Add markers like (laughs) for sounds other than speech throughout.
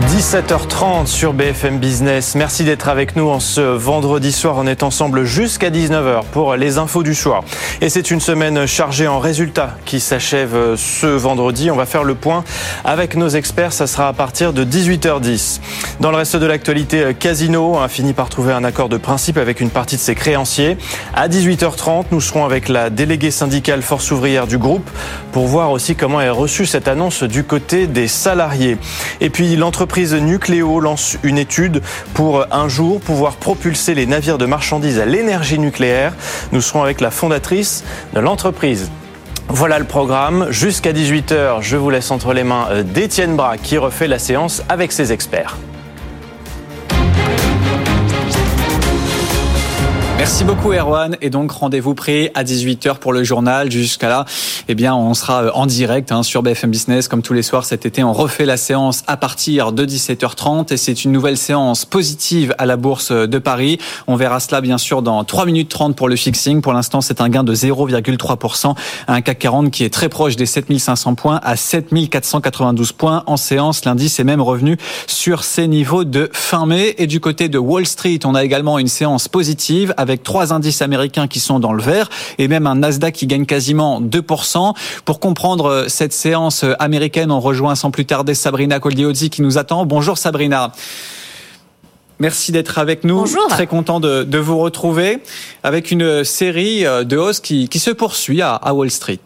17h30 sur BFM Business. Merci d'être avec nous en ce vendredi soir. On est ensemble jusqu'à 19h pour les infos du soir. Et c'est une semaine chargée en résultats qui s'achève ce vendredi. On va faire le point avec nos experts. Ça sera à partir de 18h10. Dans le reste de l'actualité, Casino a fini par trouver un accord de principe avec une partie de ses créanciers. À 18h30, nous serons avec la déléguée syndicale Force ouvrière du groupe pour voir aussi comment est reçue cette annonce du côté des salariés. Et puis l'entreprise l'entreprise Nucléo lance une étude pour un jour pouvoir propulser les navires de marchandises à l'énergie nucléaire. Nous serons avec la fondatrice de l'entreprise. Voilà le programme. Jusqu'à 18h, je vous laisse entre les mains d'Étienne Bras qui refait la séance avec ses experts. Merci beaucoup Erwan et donc rendez-vous pris à 18h pour le journal. Jusqu'à là, eh bien on sera en direct hein, sur BFM Business comme tous les soirs cet été. On refait la séance à partir de 17h30 et c'est une nouvelle séance positive à la bourse de Paris. On verra cela bien sûr dans 3 minutes 30 pour le fixing. Pour l'instant, c'est un gain de 0,3%, un CAC 40 qui est très proche des 7500 points à 7492 points en séance. L'indice est même revenu sur ses niveaux de fin mai et du côté de Wall Street, on a également une séance positive avec avec trois indices américains qui sont dans le vert et même un Nasdaq qui gagne quasiment 2%. Pour comprendre euh, cette séance euh, américaine, on rejoint sans plus tarder Sabrina Coldiozzi qui nous attend. Bonjour Sabrina. Merci d'être avec nous. Bonjour. Très content de, de, vous retrouver avec une série euh, de hausses qui, qui se poursuit à, à Wall Street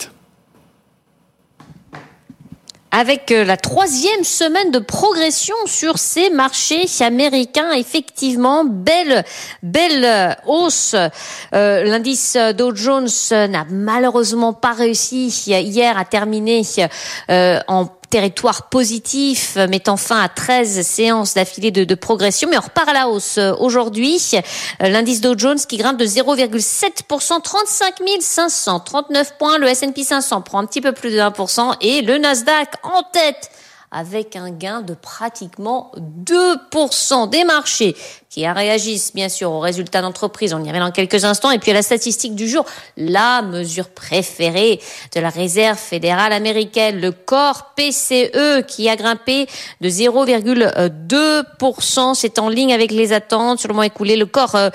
avec la troisième semaine de progression sur ces marchés américains. Effectivement, belle, belle hausse. Euh, L'indice Dow Jones n'a malheureusement pas réussi hier à terminer euh, en territoire positif, mettant fin à 13 séances d'affilée de, de, progression. Mais on repart à la hausse aujourd'hui. L'indice Dow Jones qui grimpe de 0,7%, 35 539 points. Le S&P 500 prend un petit peu plus de 1% et le Nasdaq en tête avec un gain de pratiquement 2% des marchés qui réagissent bien sûr aux résultats d'entreprise. On y revient dans quelques instants. Et puis à la statistique du jour, la mesure préférée de la Réserve fédérale américaine, le corps PCE qui a grimpé de 0,2%. C'est en ligne avec les attentes sur le mois écoulé. Le corps euh,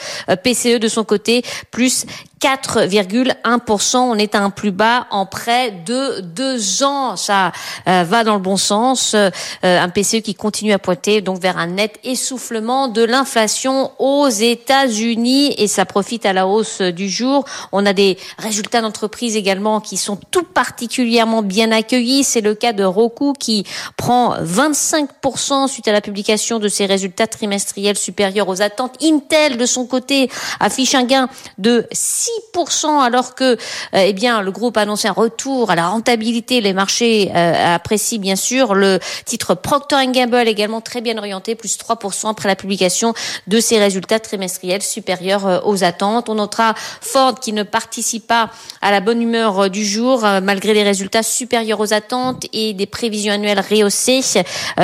PCE de son côté, plus 4,1%. On est à un plus bas en près de deux ans. Ça euh, va dans le bon sens. Euh, un PCE qui continue à pointer donc vers un net essoufflement de l'inflation aux États-Unis et ça profite à la hausse du jour. On a des résultats d'entreprise également qui sont tout particulièrement bien accueillis. C'est le cas de Roku qui prend 25% suite à la publication de ses résultats trimestriels supérieurs aux attentes. Intel de son côté affiche un gain de 6% alors que euh, eh bien le groupe a annoncé un retour à la rentabilité. Les marchés euh, apprécient bien sûr le titre Procter Gamble également très bien orienté plus 3% après la publication de ces résultats trimestriels supérieurs euh, aux attentes. On notera Ford qui ne participe pas à la bonne humeur euh, du jour malgré les résultats supérieurs aux attentes et des prévisions annuelles rehaussées.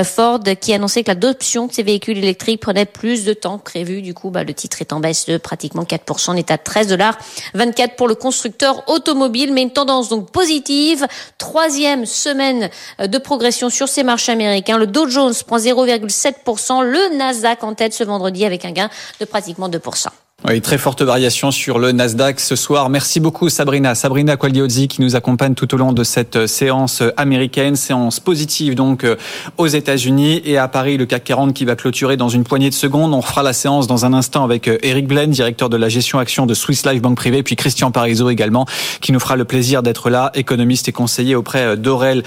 Ford qui annonçait que l'adoption de ces véhicules électriques prenait plus de temps que prévu. Du coup, bah, le titre est en baisse de pratiquement 4%. On est à 13 dollars 24 pour le constructeur automobile, mais une tendance donc positive. Troisième semaine de progression sur ces marchés américains. Le Dow Jones prend 0,7%. Le Nasdaq en tête ce vendredi avec un gain de pratiquement 2%. Oui, très forte variation sur le Nasdaq ce soir. Merci beaucoup Sabrina. Sabrina Quagliozzi qui nous accompagne tout au long de cette euh, séance euh, américaine, séance positive donc euh, aux États-Unis et à Paris le CAC 40 qui va clôturer dans une poignée de secondes. On fera la séance dans un instant avec Eric Blaine, directeur de la gestion action de Swiss Life Banque Privée, puis Christian Parizeau également qui nous fera le plaisir d'être là, économiste et conseiller auprès d'Aurel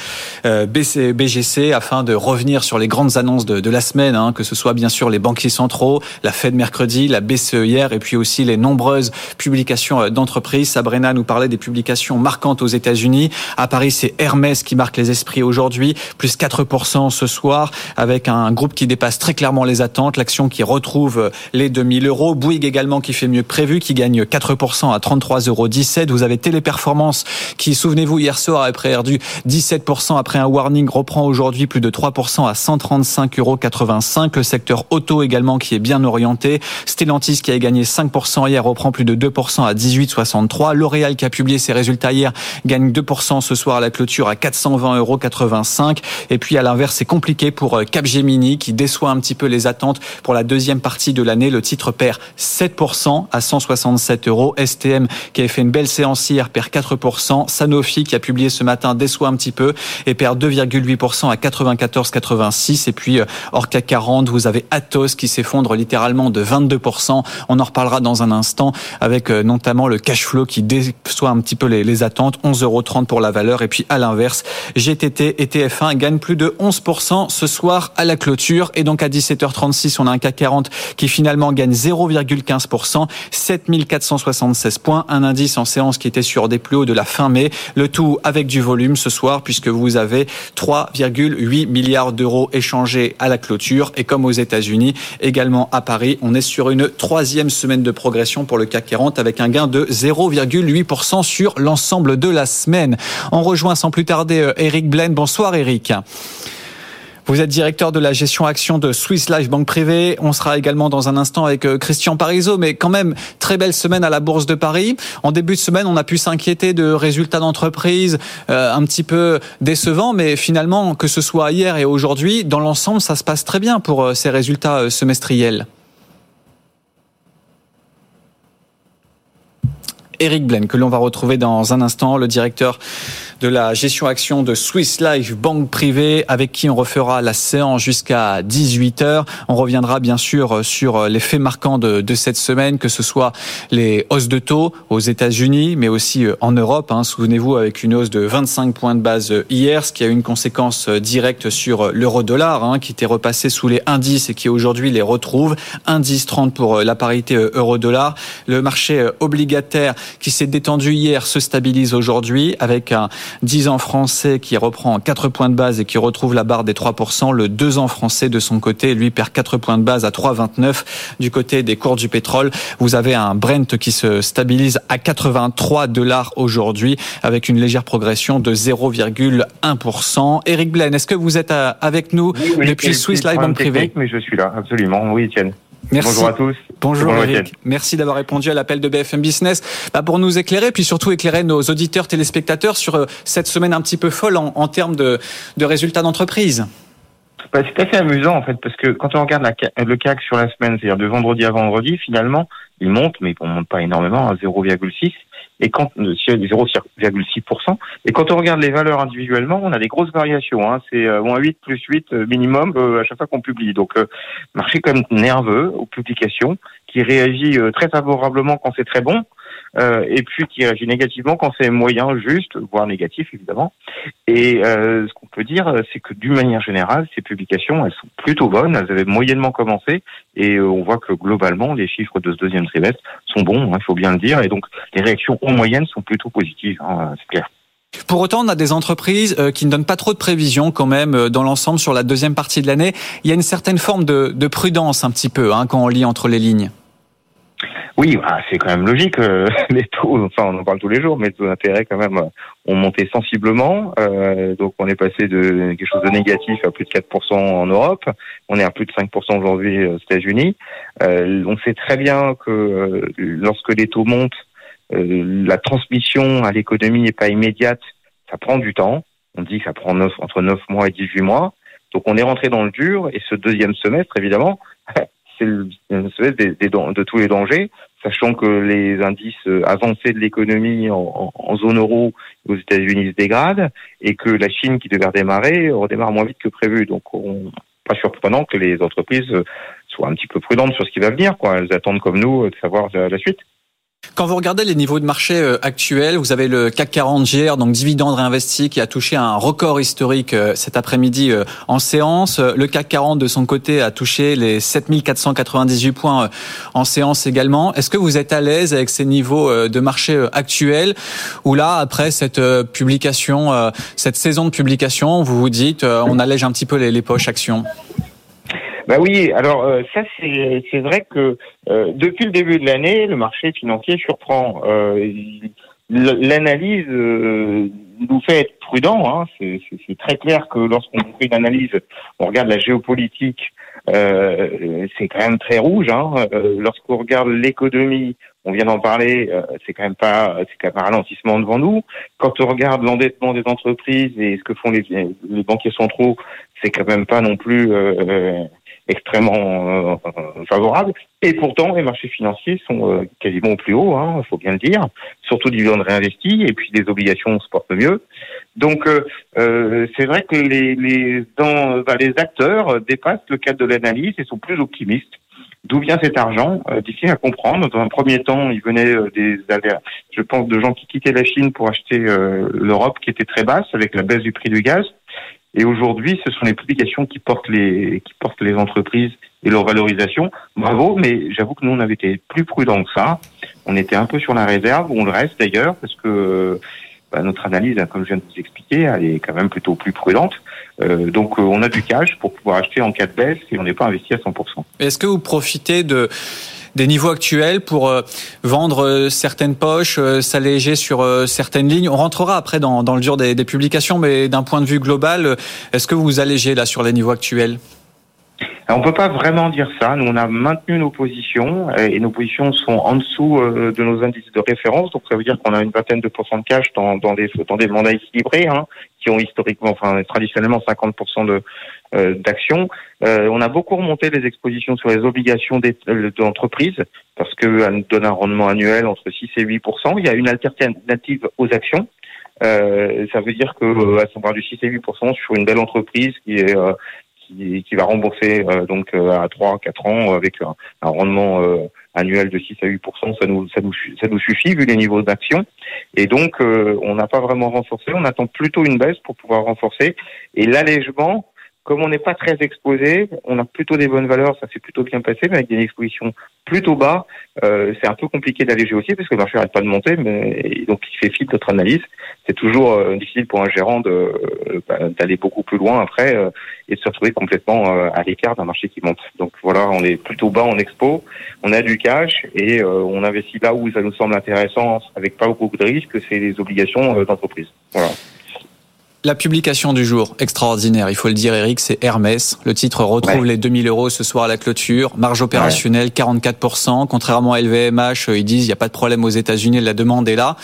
BGC afin de revenir sur les grandes annonces de, la semaine, hein, que ce soit bien sûr les banquiers centraux, la Fed mercredi, la BCE hier et puis puis aussi les nombreuses publications d'entreprises. Sabrina nous parlait des publications marquantes aux États-Unis. À Paris, c'est Hermès qui marque les esprits aujourd'hui, plus 4% ce soir, avec un groupe qui dépasse très clairement les attentes, l'action qui retrouve les 2000 euros, Bouygues également qui fait mieux que prévu, qui gagne 4% à 33,17 euros. Vous avez Téléperformance qui, souvenez-vous, hier soir a perdu 17% après un warning, reprend aujourd'hui plus de 3% à 135,85 euros. Le secteur auto également qui est bien orienté. Stellantis qui a gagné 5% hier reprend plus de 2% à 18,63. L'Oréal qui a publié ses résultats hier gagne 2% ce soir à la clôture à 420,85 euros. Et puis à l'inverse, c'est compliqué pour euh, Capgemini qui déçoit un petit peu les attentes pour la deuxième partie de l'année. Le titre perd 7% à 167 euros. STM qui avait fait une belle séance hier perd 4%. Sanofi qui a publié ce matin déçoit un petit peu et perd 2,8% à 94,86. Et puis hors CAC 40, vous avez Atos qui s'effondre littéralement de 22%. On en reparlera dans un instant avec euh, notamment le cash flow qui déçoit un petit peu les, les attentes. 11,30 euros pour la valeur. Et puis à l'inverse, GTT et TF1 gagnent plus de 11% ce soir à la clôture. Et donc à 17h36, on a un CAC 40 qui finalement gagne 0,15%, 7476 points. Un indice en séance qui était sur des plus hauts de la fin mai. Le tout avec du volume ce soir puisque vous avez 3,8 milliards d'euros échangés à la clôture. Et comme aux États-Unis, également à Paris, on est sur une troisième semaine de progression pour le CAC 40 avec un gain de 0,8% sur l'ensemble de la semaine. On rejoint sans plus tarder Eric Blaine. Bonsoir Eric. Vous êtes directeur de la gestion action de Swiss Life Banque Privée. On sera également dans un instant avec euh, Christian Parizeau, mais quand même, très belle semaine à la Bourse de Paris. En début de semaine, on a pu s'inquiéter de résultats d'entreprise euh, un petit peu décevants, mais finalement, que ce soit hier et aujourd'hui, dans l'ensemble, ça se passe très bien pour euh, ces résultats semestriels. Eric Blaine, que l'on va retrouver dans un instant, le directeur de la gestion action de Swiss Life Banque Privée, avec qui on refera la séance jusqu'à 18h. On reviendra bien sûr sur les faits marquants de, cette semaine, que ce soit les hausses de taux aux États-Unis, mais aussi euh, en Europe. Hein. Souvenez-vous, avec une hausse de 25 points de base hier, ce qui a eu une conséquence euh, directe sur l'euro-dollar, hein, qui était repassé sous les indices et qui aujourd'hui les retrouve. Indice 30 pour euh, la parité euro-dollar. Le marché obligataire qui s'est détendu hier se stabilise aujourd'hui avec un 10 ans français qui reprend 4 points de base et qui retrouve la barre des 3%. Le 2 ans français de son côté, lui, perd 4 points de base à 3,29. Du côté des cours du pétrole, vous avez un Brent qui se stabilise à 83 dollars aujourd'hui avec une légère progression de 0,1%. Eric Blaine, est-ce que vous êtes euh, avec nous depuis Swiss Life Bank Privé? Mais je suis là, absolument. Oui, Etienne. Merci. Bonjour à tous. Bonjour, Eric. Merci d'avoir répondu à l'appel de BFM Business bah, pour nous éclairer, puis surtout éclairer nos auditeurs téléspectateurs sur euh, cette semaine un petit peu folle en, en termes de, de résultats d'entreprise. Bah, c'est assez amusant en fait parce que quand on regarde la, le CAC sur la semaine, c'est-à-dire de vendredi à vendredi, finalement, il monte, mais il ne monte pas énormément à 0,6 et quand 0,6%. Et quand on regarde les valeurs individuellement, on a des grosses variations. Hein. C'est moins 8 plus 8 minimum à chaque fois qu'on publie. Donc, marché quand même nerveux aux publications, qui réagit très favorablement quand c'est très bon, euh, et puis qui réagit négativement quand c'est moyen, juste, voire négatif évidemment. Et euh, ce qu'on peut dire, c'est que d'une manière générale, ces publications, elles sont plutôt bonnes, elles avaient moyennement commencé, et euh, on voit que globalement, les chiffres de ce deuxième trimestre sont bons, hein, il faut bien le dire, et donc les réactions en moyenne sont plutôt positives, hein, c'est clair. Pour autant, on a des entreprises qui ne donnent pas trop de prévisions quand même dans l'ensemble sur la deuxième partie de l'année. Il y a une certaine forme de, de prudence un petit peu hein, quand on lit entre les lignes. Oui, bah, c'est quand même logique. Euh, (laughs) les taux, enfin, on en parle tous les jours, mais les taux d'intérêt quand même ont monté sensiblement. Euh, donc, on est passé de quelque chose de négatif à plus de 4% en Europe. On est à plus de 5% aujourd'hui aux États-Unis. Euh, on sait très bien que euh, lorsque les taux montent, euh, la transmission à l'économie n'est pas immédiate. Ça prend du temps. On dit que ça prend 9, entre 9 mois et 18 mois. Donc, on est rentré dans le dur. Et ce deuxième semestre, évidemment, (laughs) des, de tous les dangers, sachant que les indices avancés de l'économie en, zone euro aux États-Unis se dégradent et que la Chine qui devait redémarrer redémarre moins vite que prévu. Donc, on, pas surprenant que les entreprises soient un petit peu prudentes sur ce qui va venir. Quoi. Elles attendent comme nous de savoir la suite. Quand vous regardez les niveaux de marché euh, actuels, vous avez le CAC 40 GR, donc dividende réinvesti, qui a touché un record historique euh, cet après-midi euh, en séance. Le CAC 40, de son côté, a touché les 7498 points en séance également. Est-ce que vous êtes à l'aise avec ces niveaux de marché actuels Ou là, après cette publication, cette saison de publication, vous vous dites, on allège un petit peu les, les poches actions? Bah oui, alors euh, ça c'est vrai que euh, depuis le début de l'année, le marché financier surprend. Euh, L'analyse euh, nous fait être prudent. Hein. C'est très clair que lorsqu'on fait une analyse, on regarde la géopolitique, c'est quand même très rouge. Hein. Lorsqu'on regarde l'économie, on vient d'en parler, c'est quand même pas, c'est un ralentissement devant nous. Quand on regarde l'endettement des entreprises et ce que font les, les banquiers centraux, c'est quand même pas non plus extrêmement euh, favorable. Et pourtant, les marchés financiers sont euh, quasiment au plus haut, il hein, faut bien le dire. Surtout dividendes réinvestis, et puis les obligations se portent mieux. Donc, euh, c'est vrai que les les, dans, bah, les acteurs dépassent le cadre de l'analyse et sont plus optimistes. D'où vient cet argent Difficile à comprendre. Dans un premier temps, il venait des, je pense, de gens qui quittaient la Chine pour acheter l'Europe, qui était très basse avec la baisse du prix du gaz. Et aujourd'hui, ce sont les publications qui portent les qui portent les entreprises et leur valorisation. Bravo, mais j'avoue que nous on avait été plus prudents que ça. On était un peu sur la réserve, on le reste d'ailleurs, parce que bah, notre analyse, comme je viens de vous expliquer, elle est quand même plutôt plus prudente. Euh, donc euh, on a du cash pour pouvoir acheter en cas de baisse et on n'est pas investi à 100%. Est-ce que vous profitez de des niveaux actuels pour euh, vendre euh, certaines poches, euh, s'alléger sur certaines lignes. On rentrera après dans, le dur des, des publications, mais d'un point de vue global, est-ce que vous vous allégez là sur les niveaux actuels? On ne peut pas vraiment dire ça. Nous, on a maintenu nos positions et nos positions sont en dessous de nos indices de référence. Donc, ça veut dire qu'on a une vingtaine de pourcents de cash dans, des, dans des mandats équilibrés, hein, qui ont historiquement, enfin traditionnellement 50% de, euh, d'actions. Euh, on a beaucoup remonté les expositions sur les obligations euh, d'entreprise parce qu'elles donnent un rendement annuel entre 6 et 8% Il y a une alternative aux actions. Euh, ça veut dire que à savoir du 6 et 8% sur une belle entreprise qui est qui, qui, va rembourser donc à 3 4 ans avec un, un rendement annuel de 6 à 8 ça nous ça nous ça nous suffit vu les niveaux d'action. Et donc on n'a pas vraiment renforcé, on attend plutôt une baisse pour pouvoir renforcer. Et l'allègement comme on n'est pas très exposé, on a plutôt des bonnes valeurs, ça s'est plutôt bien passé, mais avec des expositions plutôt bas, euh, c'est un peu compliqué d'alléger aussi parce que le marché n'arrête pas de monter, mais donc il fait fi de notre analyse. C'est toujours euh, difficile pour un gérant euh, bah, d'aller beaucoup plus loin après et de se retrouver complètement à l'écart d'un marché qui monte. Donc voilà, on est plutôt bas en expo, on a du cash et on investit là où ça nous semble intéressant avec pas beaucoup de risques, c'est les obligations d'entreprise. Voilà. La publication du jour, extraordinaire, il faut le dire Eric, c'est Hermès. Le titre retrouve les 2000 euros ce soir à la clôture. Marge opérationnelle 44%. Contrairement à LVMH, ils disent il n'y a pas de problème aux États-Unis, la demande est là.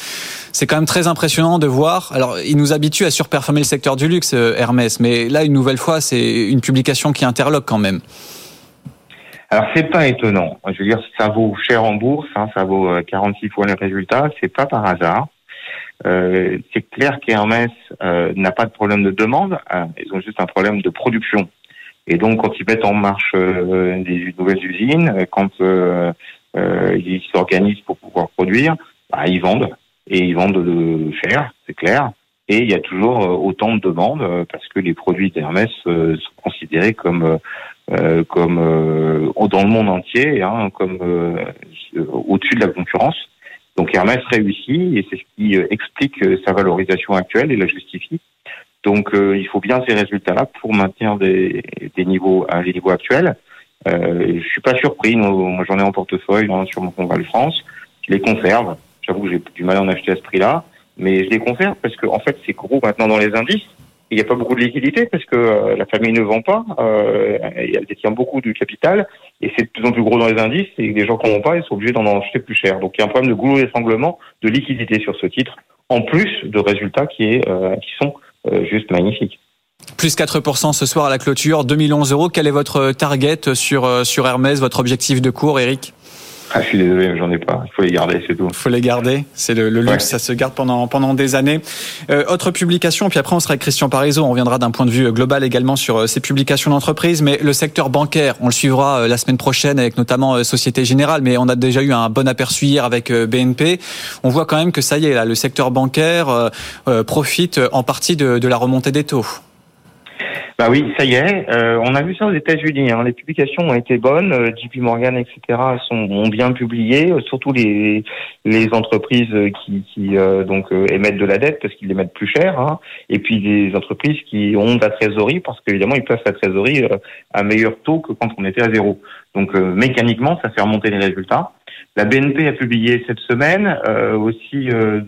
C'est quand même très impressionnant de voir. Alors, ils nous habituent à surperformer le secteur du luxe, euh, Hermès, mais là, une nouvelle fois, c'est une publication qui interloque quand même. Alors c'est pas étonnant. Je veux dire, ça vaut cher en bourse, hein, ça vaut 46 euh, fois les résultats. C'est pas par hasard. Euh, c'est clair qu'Hermès euh, n'a pas de problème de demande, hein, ils ont juste un problème de production. Et donc, quand ils mettent en marche euh, des nouvelles usines, quand ils s'organisent pour pouvoir produire, bah, ils vendent et ils vendent de cher, c'est clair. Et il y a toujours autant de demandes parce que les produits d'Hermès sont considérés comme comme dans le monde entier, hein, comme au-dessus de la concurrence. Donc Hermès réussit et c'est ce qui euh, explique euh, sa valorisation actuelle et la justifie. Donc euh, il faut bien ces résultats-là pour maintenir des, des niveaux à les niveaux actuels. Euh, je suis pas surpris. Moi j'en ai en portefeuille hein, sur mon compte Val France. Je les conserve. J'avoue que j'ai du mal à en acheter à ce prix-là, mais je les conserve parce que en fait c'est gros maintenant dans les indices il n'y a pas beaucoup de liquidité parce que euh, la famille ne vend pas, euh, elle détient beaucoup du capital et c'est de plus en plus gros dans les indices et les gens qui n'en ont pas, ils sont obligés d'en acheter plus cher. Donc il y a un problème de goulot d'étranglement de liquidité sur ce titre, en plus de résultats qui, est, euh, qui sont euh, juste magnifiques. Plus 4% ce soir à la clôture, 2011 euros. Quel est votre target sur, sur Hermès, votre objectif de cours, Eric? Ah, je suis désolé, mais j'en ai pas. Il faut les garder, c'est tout. Il faut les garder. C'est le, le luxe, Ouais. ça se garde pendant pendant des années. Euh, autre publication, puis après on sera avec Christian Parizeau. On reviendra d'un point de vue global également sur euh, ces publications d'entreprise. Mais le secteur bancaire, on le suivra euh, la semaine prochaine avec notamment euh, Société Générale. Mais on a déjà eu un bon aperçu hier avec euh, BNP. On voit quand même que ça y est, là, le secteur bancaire euh, euh, profite en partie de, de la remontée des taux. Bah oui, ça y est. Euh, on a vu ça aux États-Unis. Hein. Les publications ont été bonnes. Euh, JP Morgan, etc. Sont, ont bien publié. euh, Surtout les les entreprises euh, qui, qui euh, donc euh, émettent de la dette parce qu'ils l'émettent plus cher. Hein. Et puis les entreprises qui ont de la trésorerie parce qu'évidemment ils placent la trésorerie à meilleur taux que quand on était à zéro. Donc euh, mécaniquement, ça fait remonter les résultats. La BNP a publié cette semaine, euh, aussi euh,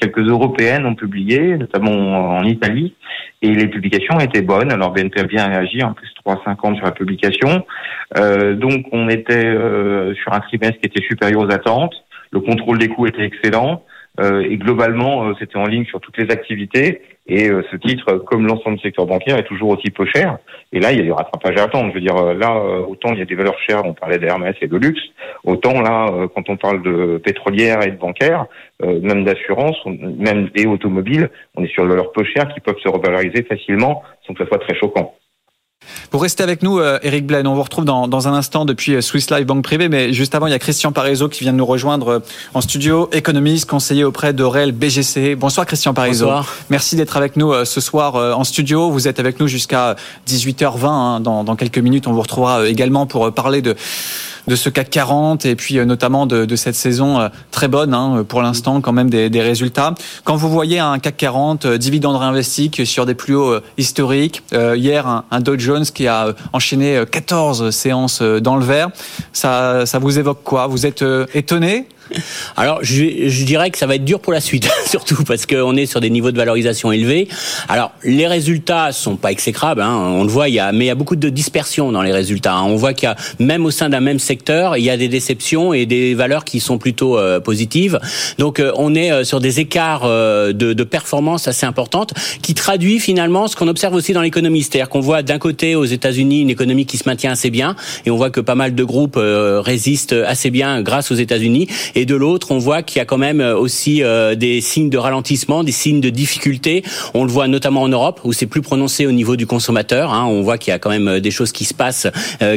quelques européennes ont publié, notamment en Italie, et les publications étaient bonnes. Alors BNP a bien réagi, en plus 3,50 sur la publication. Euh, donc on était euh, sur un trimestre qui était supérieur aux attentes. Le contrôle des coûts était excellent. Euh, et globalement, euh, c'était en ligne sur toutes les activités. Et euh, ce titre, comme l'ensemble du secteur bancaire, est toujours aussi peu cher. Et là, il y a du rattrapage à attendre. Je veux dire, là, autant il y a des valeurs chères, on parlait d'Hermès et de luxe, autant là, quand on parle de pétrolière et de bancaire, même d'assurance, même et automobile, on est sur des valeurs peu chères qui peuvent se revaloriser facilement sans que ce soit très choquant. Pour rester avec nous, euh, Eric Blaine, on vous retrouve dans, dans un instant depuis euh, Swiss Life Banque Privée, mais juste avant, il y a Christian Parizeau qui vient de nous rejoindre euh, en studio, économiste, conseiller auprès d'Aurel BGC. Bonsoir Christian Parizeau. Bonsoir. Merci d'être avec nous euh, ce soir euh, en studio. Vous êtes avec nous jusqu'à 18h20. hein. Dans, dans quelques minutes, on vous retrouvera euh, également pour euh, parler de de ce CAC 40 et puis euh, notamment de, de cette saison euh, très bonne hein, pour l'instant quand même des, des résultats. Quand vous voyez un CAC 40 euh, dividende réinvesti sur des plus hauts historiques, euh, hier un, un Dow Jones qui a enchaîné euh, 14 séances dans le vert, ça, ça vous évoque quoi? Vous êtes étonné? (laughs) Alors, je, je dirais que ça va être dur pour la suite, (laughs) surtout parce qu'on est sur des niveaux de valorisation élevés. Alors, les résultats sont pas exécrables, hein, on le voit, il y a, mais il y a beaucoup de dispersion dans les résultats. hein. On voit qu'il y a, même au sein d'un même secteur, il y a des déceptions et des valeurs qui sont plutôt euh, positives. Donc, euh, on est euh, sur des écarts euh, de, de performance assez importantes qui traduit finalement ce qu'on observe aussi dans l'économie. C'est-à-dire qu'on voit d'un côté aux États-Unis une économie qui se maintient assez bien et on voit que pas mal de groupes euh, résistent assez bien grâce aux États-Unis de l'autre on voit qu'il y a quand même euh, aussi euh, des signes de ralentissement, des signes de difficulté. On le voit notamment en Europe où c'est plus prononcé au niveau du consommateur. hein. On voit qu'il y a quand même euh, des choses qui se passent,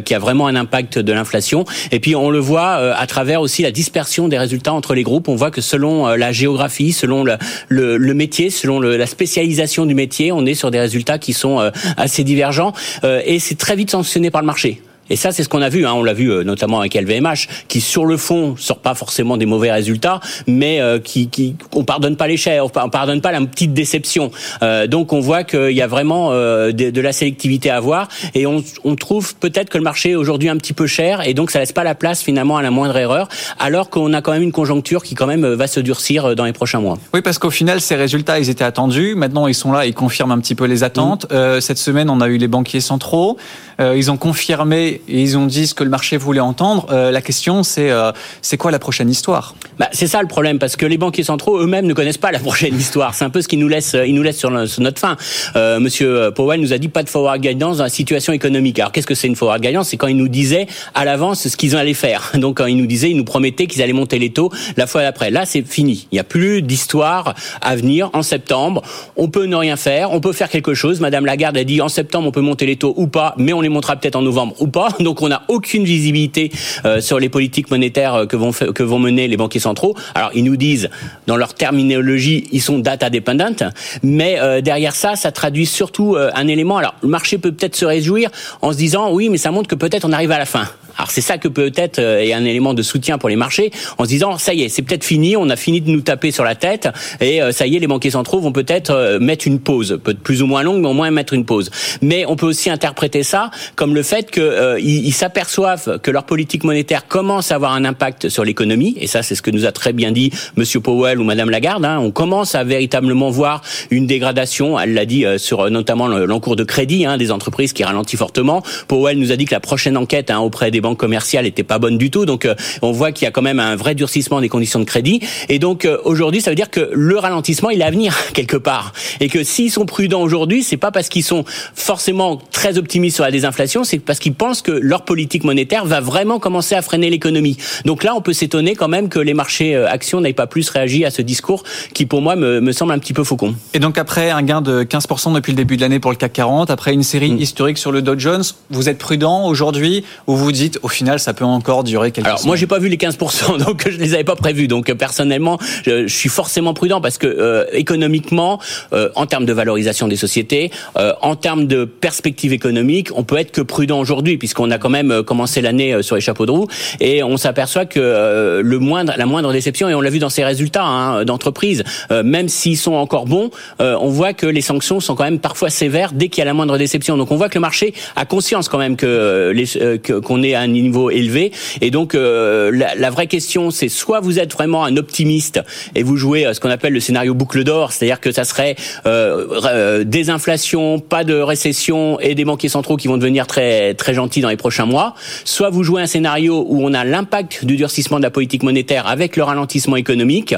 qui a vraiment un impact de l'inflation. Et puis on le voit à travers aussi la dispersion des résultats entre les groupes. On voit que selon la géographie, selon le, le, le métier, selon le- la spécialisation du métier, on est sur des résultats qui sont assez divergents et c'est très vite sanctionné par le marché. Et ça, c'est ce qu'on a vu. Hein. On l'a vu euh, notamment avec LVMH, qui sur le fond sort pas forcément des mauvais résultats, mais euh, qui, qui, on pardonne pas les chers, on pardonne pas la petite déception. Euh, donc on voit qu'il y a vraiment euh, de, de la sélectivité à avoir, et on, on trouve peut-être que le marché est aujourd'hui un petit peu cher, et donc ça laisse pas la place finalement à la moindre erreur, alors qu'on a quand même une conjoncture qui quand même euh, va se durcir euh, dans les prochains mois. Oui, parce qu'au final, ces résultats, ils étaient attendus. Maintenant, ils sont là, ils confirment un petit peu les attentes. Euh, cette semaine, on a eu les banquiers centraux. Euh, ils ont confirmé ils ont dit ce que le marché voulait entendre. Euh, la question, c'est euh, c'est quoi la prochaine histoire? Bah, c'est ça le problème, parce que les banquiers centraux eux-mêmes ne connaissent pas la prochaine histoire. C'est un peu ce qui nous laisse, ils nous laissent sur notre fin. Euh, Monsieur Powell nous a dit pas de forward guidance dans la situation économique. Alors qu'est-ce que c'est une forward guidance? C'est quand il nous disait à l'avance ce qu'ils allaient faire. (laughs) Donc quand il nous disait, il nous promettait qu'ils allaient monter les taux la fois d'après. Là, c'est fini. Il n'y a plus d'histoire à venir en septembre. On peut ne rien faire, on peut faire quelque chose. Madame Lagarde a dit en septembre on peut monter les taux ou pas, mais on les montera peut-être en novembre ou pas. (laughs) Donc on n'a aucune visibilité euh, sur les politiques monétaires euh, que vont que vont mener les banquiers centraux. Alors ils nous disent dans leur terminologie, ils sont data dependent, mais euh, derrière ça, ça traduit surtout un élément. Alors le marché peut peut-être se réjouir en se disant oui, mais ça montre que peut-être on arrive à la fin. Alors c'est ça que peut-être euh, est un élément de soutien pour les marchés en se disant ça y est, c'est peut-être fini, on a fini de nous taper sur la tête et euh, ça y est, les banquiers centraux vont peut-être euh, mettre une pause, peut-être plus ou moins longue, mais au moins mettre une pause. Mais on peut aussi interpréter ça comme le fait que euh, ils ils s'aperçoivent que leur politique monétaire commence à avoir un impact sur l'économie et ça c'est ce que nous a très bien dit Monsieur Powell ou Madame Lagarde. hein. On commence à véritablement voir une dégradation. Elle l'a dit sur notamment le- l'encours de crédit hein, des entreprises qui ralentit fortement. Powell nous a dit que la prochaine enquête hein, auprès des banques commerciales étaient pas bonnes du tout. Donc on voit qu'il y a quand même un vrai durcissement des conditions de crédit. Et donc aujourd'hui, ça veut dire que le ralentissement, il est à venir (laughs) quelque part, et que s'ils sont prudents aujourd'hui, c'est pas parce qu'ils sont forcément très optimistes sur la désinflation, c'est parce qu'ils pensent que leur politique monétaire va vraiment commencer à freiner l'économie. Donc là, on peut s'étonner quand même que les marchés actions n'aient pas plus réagi à ce discours qui, pour moi, me, me semble un petit peu faucon. Et donc après un gain de 15% depuis le début de l'année pour le CAC 40, après une série mm. historique sur le Dow Jones, vous êtes prudent aujourd'hui ou vous dites au final ça peut encore durer quelques Alors moi j'ai pas vu les 15% (laughs) donc je les avais pas prévus. Donc personnellement je, suis forcément prudent parce que euh, économiquement euh, en termes de valorisation des sociétés, euh, en termes de perspective économique, on peut être que prudent aujourd'hui puisqu'on a quand même commencé l'année sur les chapeaux de roue. Et on s'aperçoit que le moindre la moindre déception et on l'a vu dans ces résultats hein, d'entreprise même s'ils sont encore bons, on voit que les sanctions sont quand même parfois sévères dès qu'il y a la moindre déception. Donc on voit que le marché a conscience quand même que euh, qu'on est à un niveau élevé. Et donc euh, la, vraie question, c'est soit vous êtes vraiment un optimiste et vous jouez ce qu'on appelle le scénario boucle d'or, c'est-à-dire que ça serait euh, désinflation, pas de récession et des banquiers centraux qui vont devenir très très gentils dans les prochains mois. Soit vous jouez un scénario où on a l'impact du durcissement de la politique monétaire avec le ralentissement économique.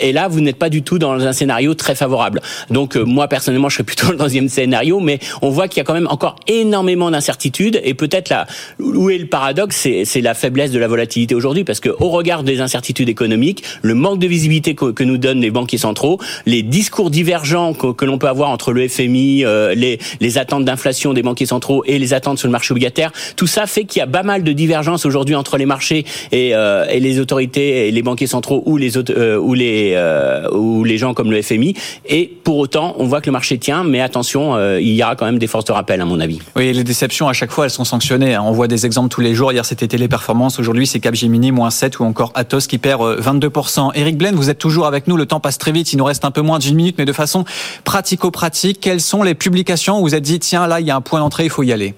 et là, vous n'êtes pas du tout dans un scénario très favorable. Donc moi personnellement, je serais plutôt dans le deuxième scénario, mais on voit qu'il y a quand même encore énormément d'incertitudes et peut-être là où est le paradoxe, c'est la faiblesse de la volatilité aujourd'hui parce que au regard des incertitudes économiques, le manque de visibilité que, nous donnent les banquiers centraux, les discours divergents que, l'on peut avoir entre le FMI, euh, les, attentes d'inflation des banquiers centraux et les attentes sur le marché obligataire, tout ça fait qu'il y a pas mal de divergences aujourd'hui entre les marchés et, euh, les autorités et les banquiers centraux ou les euh, ou les ou les gens comme le FMI. Et pour autant, on voit que le marché tient, mais attention, il y aura quand même des forces de rappel à mon avis. Oui, les déceptions à chaque fois, elles sont sanctionnées. Hein. On voit des exemples tous les jours. Hier, c'était Téléperformance. Aujourd'hui, c'est Capgemini, moins 7 ou encore Atos qui perd 22%. Euh, Eric Blaine, vous êtes toujours avec nous. Le temps passe très vite. Il nous reste un peu moins d'une minute, mais de façon pratico-pratique, quelles sont les publications où vous êtes dit, tiens, là, il y a un point d'entrée, il faut y aller?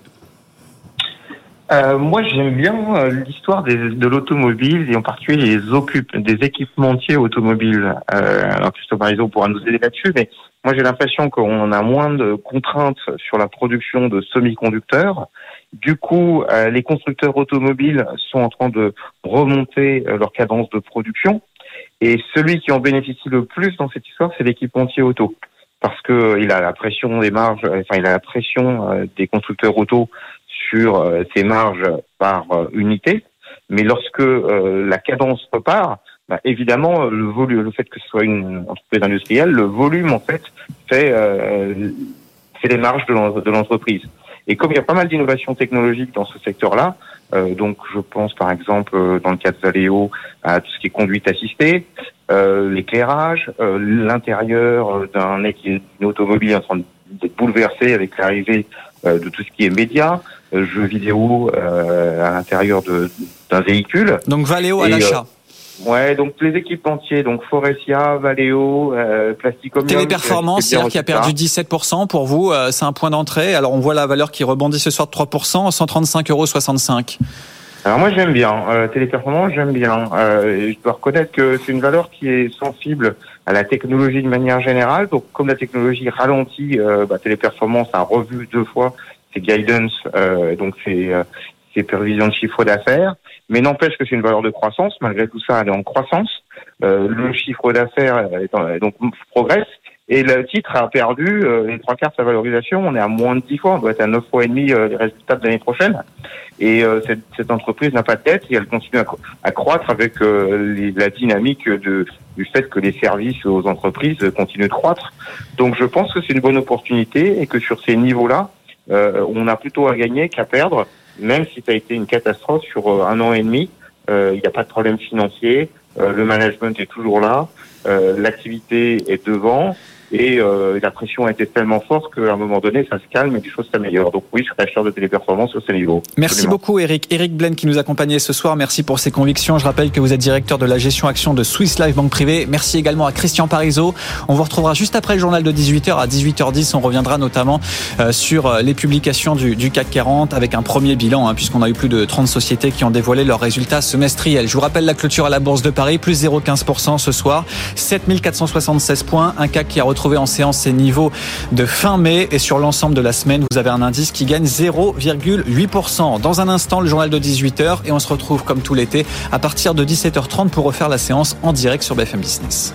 Euh, moi, j'aime bien euh, l'histoire de l'automobile et en particulier les occupes, des équipementiers automobiles. Alors Christophe Marizo pourra nous aider là-dessus, mais moi j'ai l'impression qu'on a moins de contraintes sur la production de semi-conducteurs. Du coup, euh, les constructeurs automobiles sont en train de remonter leur cadence de production. Et celui qui en bénéficie le plus dans cette histoire, c'est l'équipementier auto parce que il a la pression des marges, enfin il a la pression des constructeurs auto sur euh, ces marges par euh, unité. Mais lorsque euh, la cadence repart, bah, évidemment, le volume, le fait que ce soit une entreprise industrielle, le volume en fait fait euh, c'est les marges de l'entreprise. Et comme il y a pas mal d'innovations technologiques dans ce secteur-là, euh, donc je pense par exemple dans le cas de Valeo à tout ce qui est conduite assistée, euh, l'éclairage, l'intérieur d'un d'une automobile en train d'être bouleversé avec l'arrivée de tout ce qui est médias, euh, jeux vidéo euh, à l'intérieur d'un véhicule. Donc Valeo à l'achat. Euh, ouais, donc les équipementiers, donc Forestia, Valeo, euh, Plasticomium. Téléperformance hier qui a perdu 17% pour vous, c'est un point d'entrée. Alors on voit la valeur qui rebondit ce soir de 3%, 135,65 euros. Alors moi j'aime bien euh, Téléperformance, j'aime bien. Euh, je dois reconnaître que c'est une valeur qui est sensible à la technologie de manière générale. Donc comme la technologie ralentit, euh, bah, Téléperformance a revu deux fois c'est guidance, euh, donc c'est euh, c'est prévisions de chiffre d'affaires, mais n'empêche que c'est une valeur de croissance. Malgré tout ça, elle est en croissance. Euh, le chiffre d'affaires donc progresse. Et le titre a perdu les trois quarts de sa valorisation. On est à moins de 10 fois. On doit être à 9 fois et demi les résultats de l'année prochaine. Et cette, cette, entreprise n'a pas de tête et elle continue à, croître avec la dynamique de, du fait que les services aux entreprises continuent de croître. Donc je pense que c'est une bonne opportunité et que sur ces niveaux-là, euh, on a plutôt à gagner qu'à perdre, même si ça a été une catastrophe sur euh, un an et demi. Euh, il n'y a pas de problème financier, le management est toujours là, l'activité est devant et euh, la pression a été tellement forte qu'à un moment donné, ça se calme et les choses s'améliorent. Donc oui, je suis acheteur de téléperformance au ce niveau. Merci beaucoup Eric. Eric Blaine qui nous accompagnait ce soir. Merci pour ses convictions. Je rappelle que vous êtes directeur de la gestion action de Swiss Life Banque Privée. Merci également à Christian Parizeau. On vous retrouvera juste après le journal de 18h à 18h10. On reviendra notamment euh, sur euh, les publications du, CAC 40 avec un premier bilan hein, puisqu'on a eu plus de 30 sociétés qui ont dévoilé leurs résultats semestriels. Je vous rappelle la clôture à la Bourse de Paris, plus 0,15% ce soir. 7476 points. Un CAC qui a retrouvé retrouver en séance ces niveaux de fin mai et sur l'ensemble de la semaine, vous avez un indice qui gagne 0,8%. Dans un instant, le journal de 18h et on se retrouve comme tout l'été à partir de 17h30 pour refaire la séance en direct sur BFM Business.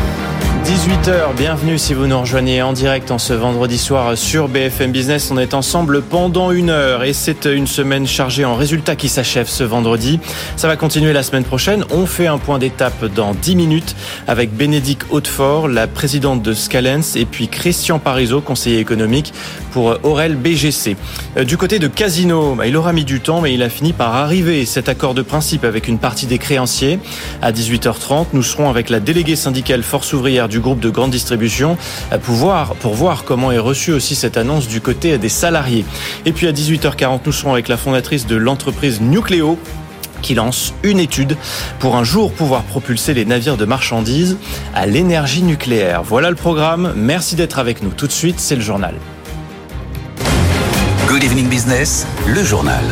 18h, bienvenue si vous nous rejoignez en direct en ce vendredi soir sur BFM Business. On est ensemble pendant une heure et c'est une semaine chargée en résultats qui s'achève ce vendredi. Ça va continuer la semaine prochaine. On fait un point d'étape dans 10 minutes avec Bénédicte Hautefort, la présidente de Scalens, et puis Christian Parizeau, conseiller économique pour Aurel BGC. Euh, Du côté de Casino, bah, il aura mis du temps, mais il a fini par arriver. Cet accord de principe avec une partie des créanciers. À 18h30, nous serons avec la déléguée syndicale Force ouvrière du groupe de grande distribution à pouvoir, pour voir comment est reçue aussi cette annonce du côté des salariés. Et puis à 18h40, nous serons avec la fondatrice de l'entreprise Nucléo qui lance une étude pour un jour pouvoir propulser les navires de marchandises à l'énergie nucléaire. Voilà le programme. Merci d'être avec nous. Tout de suite, c'est le journal. Good Evening Business, le journal.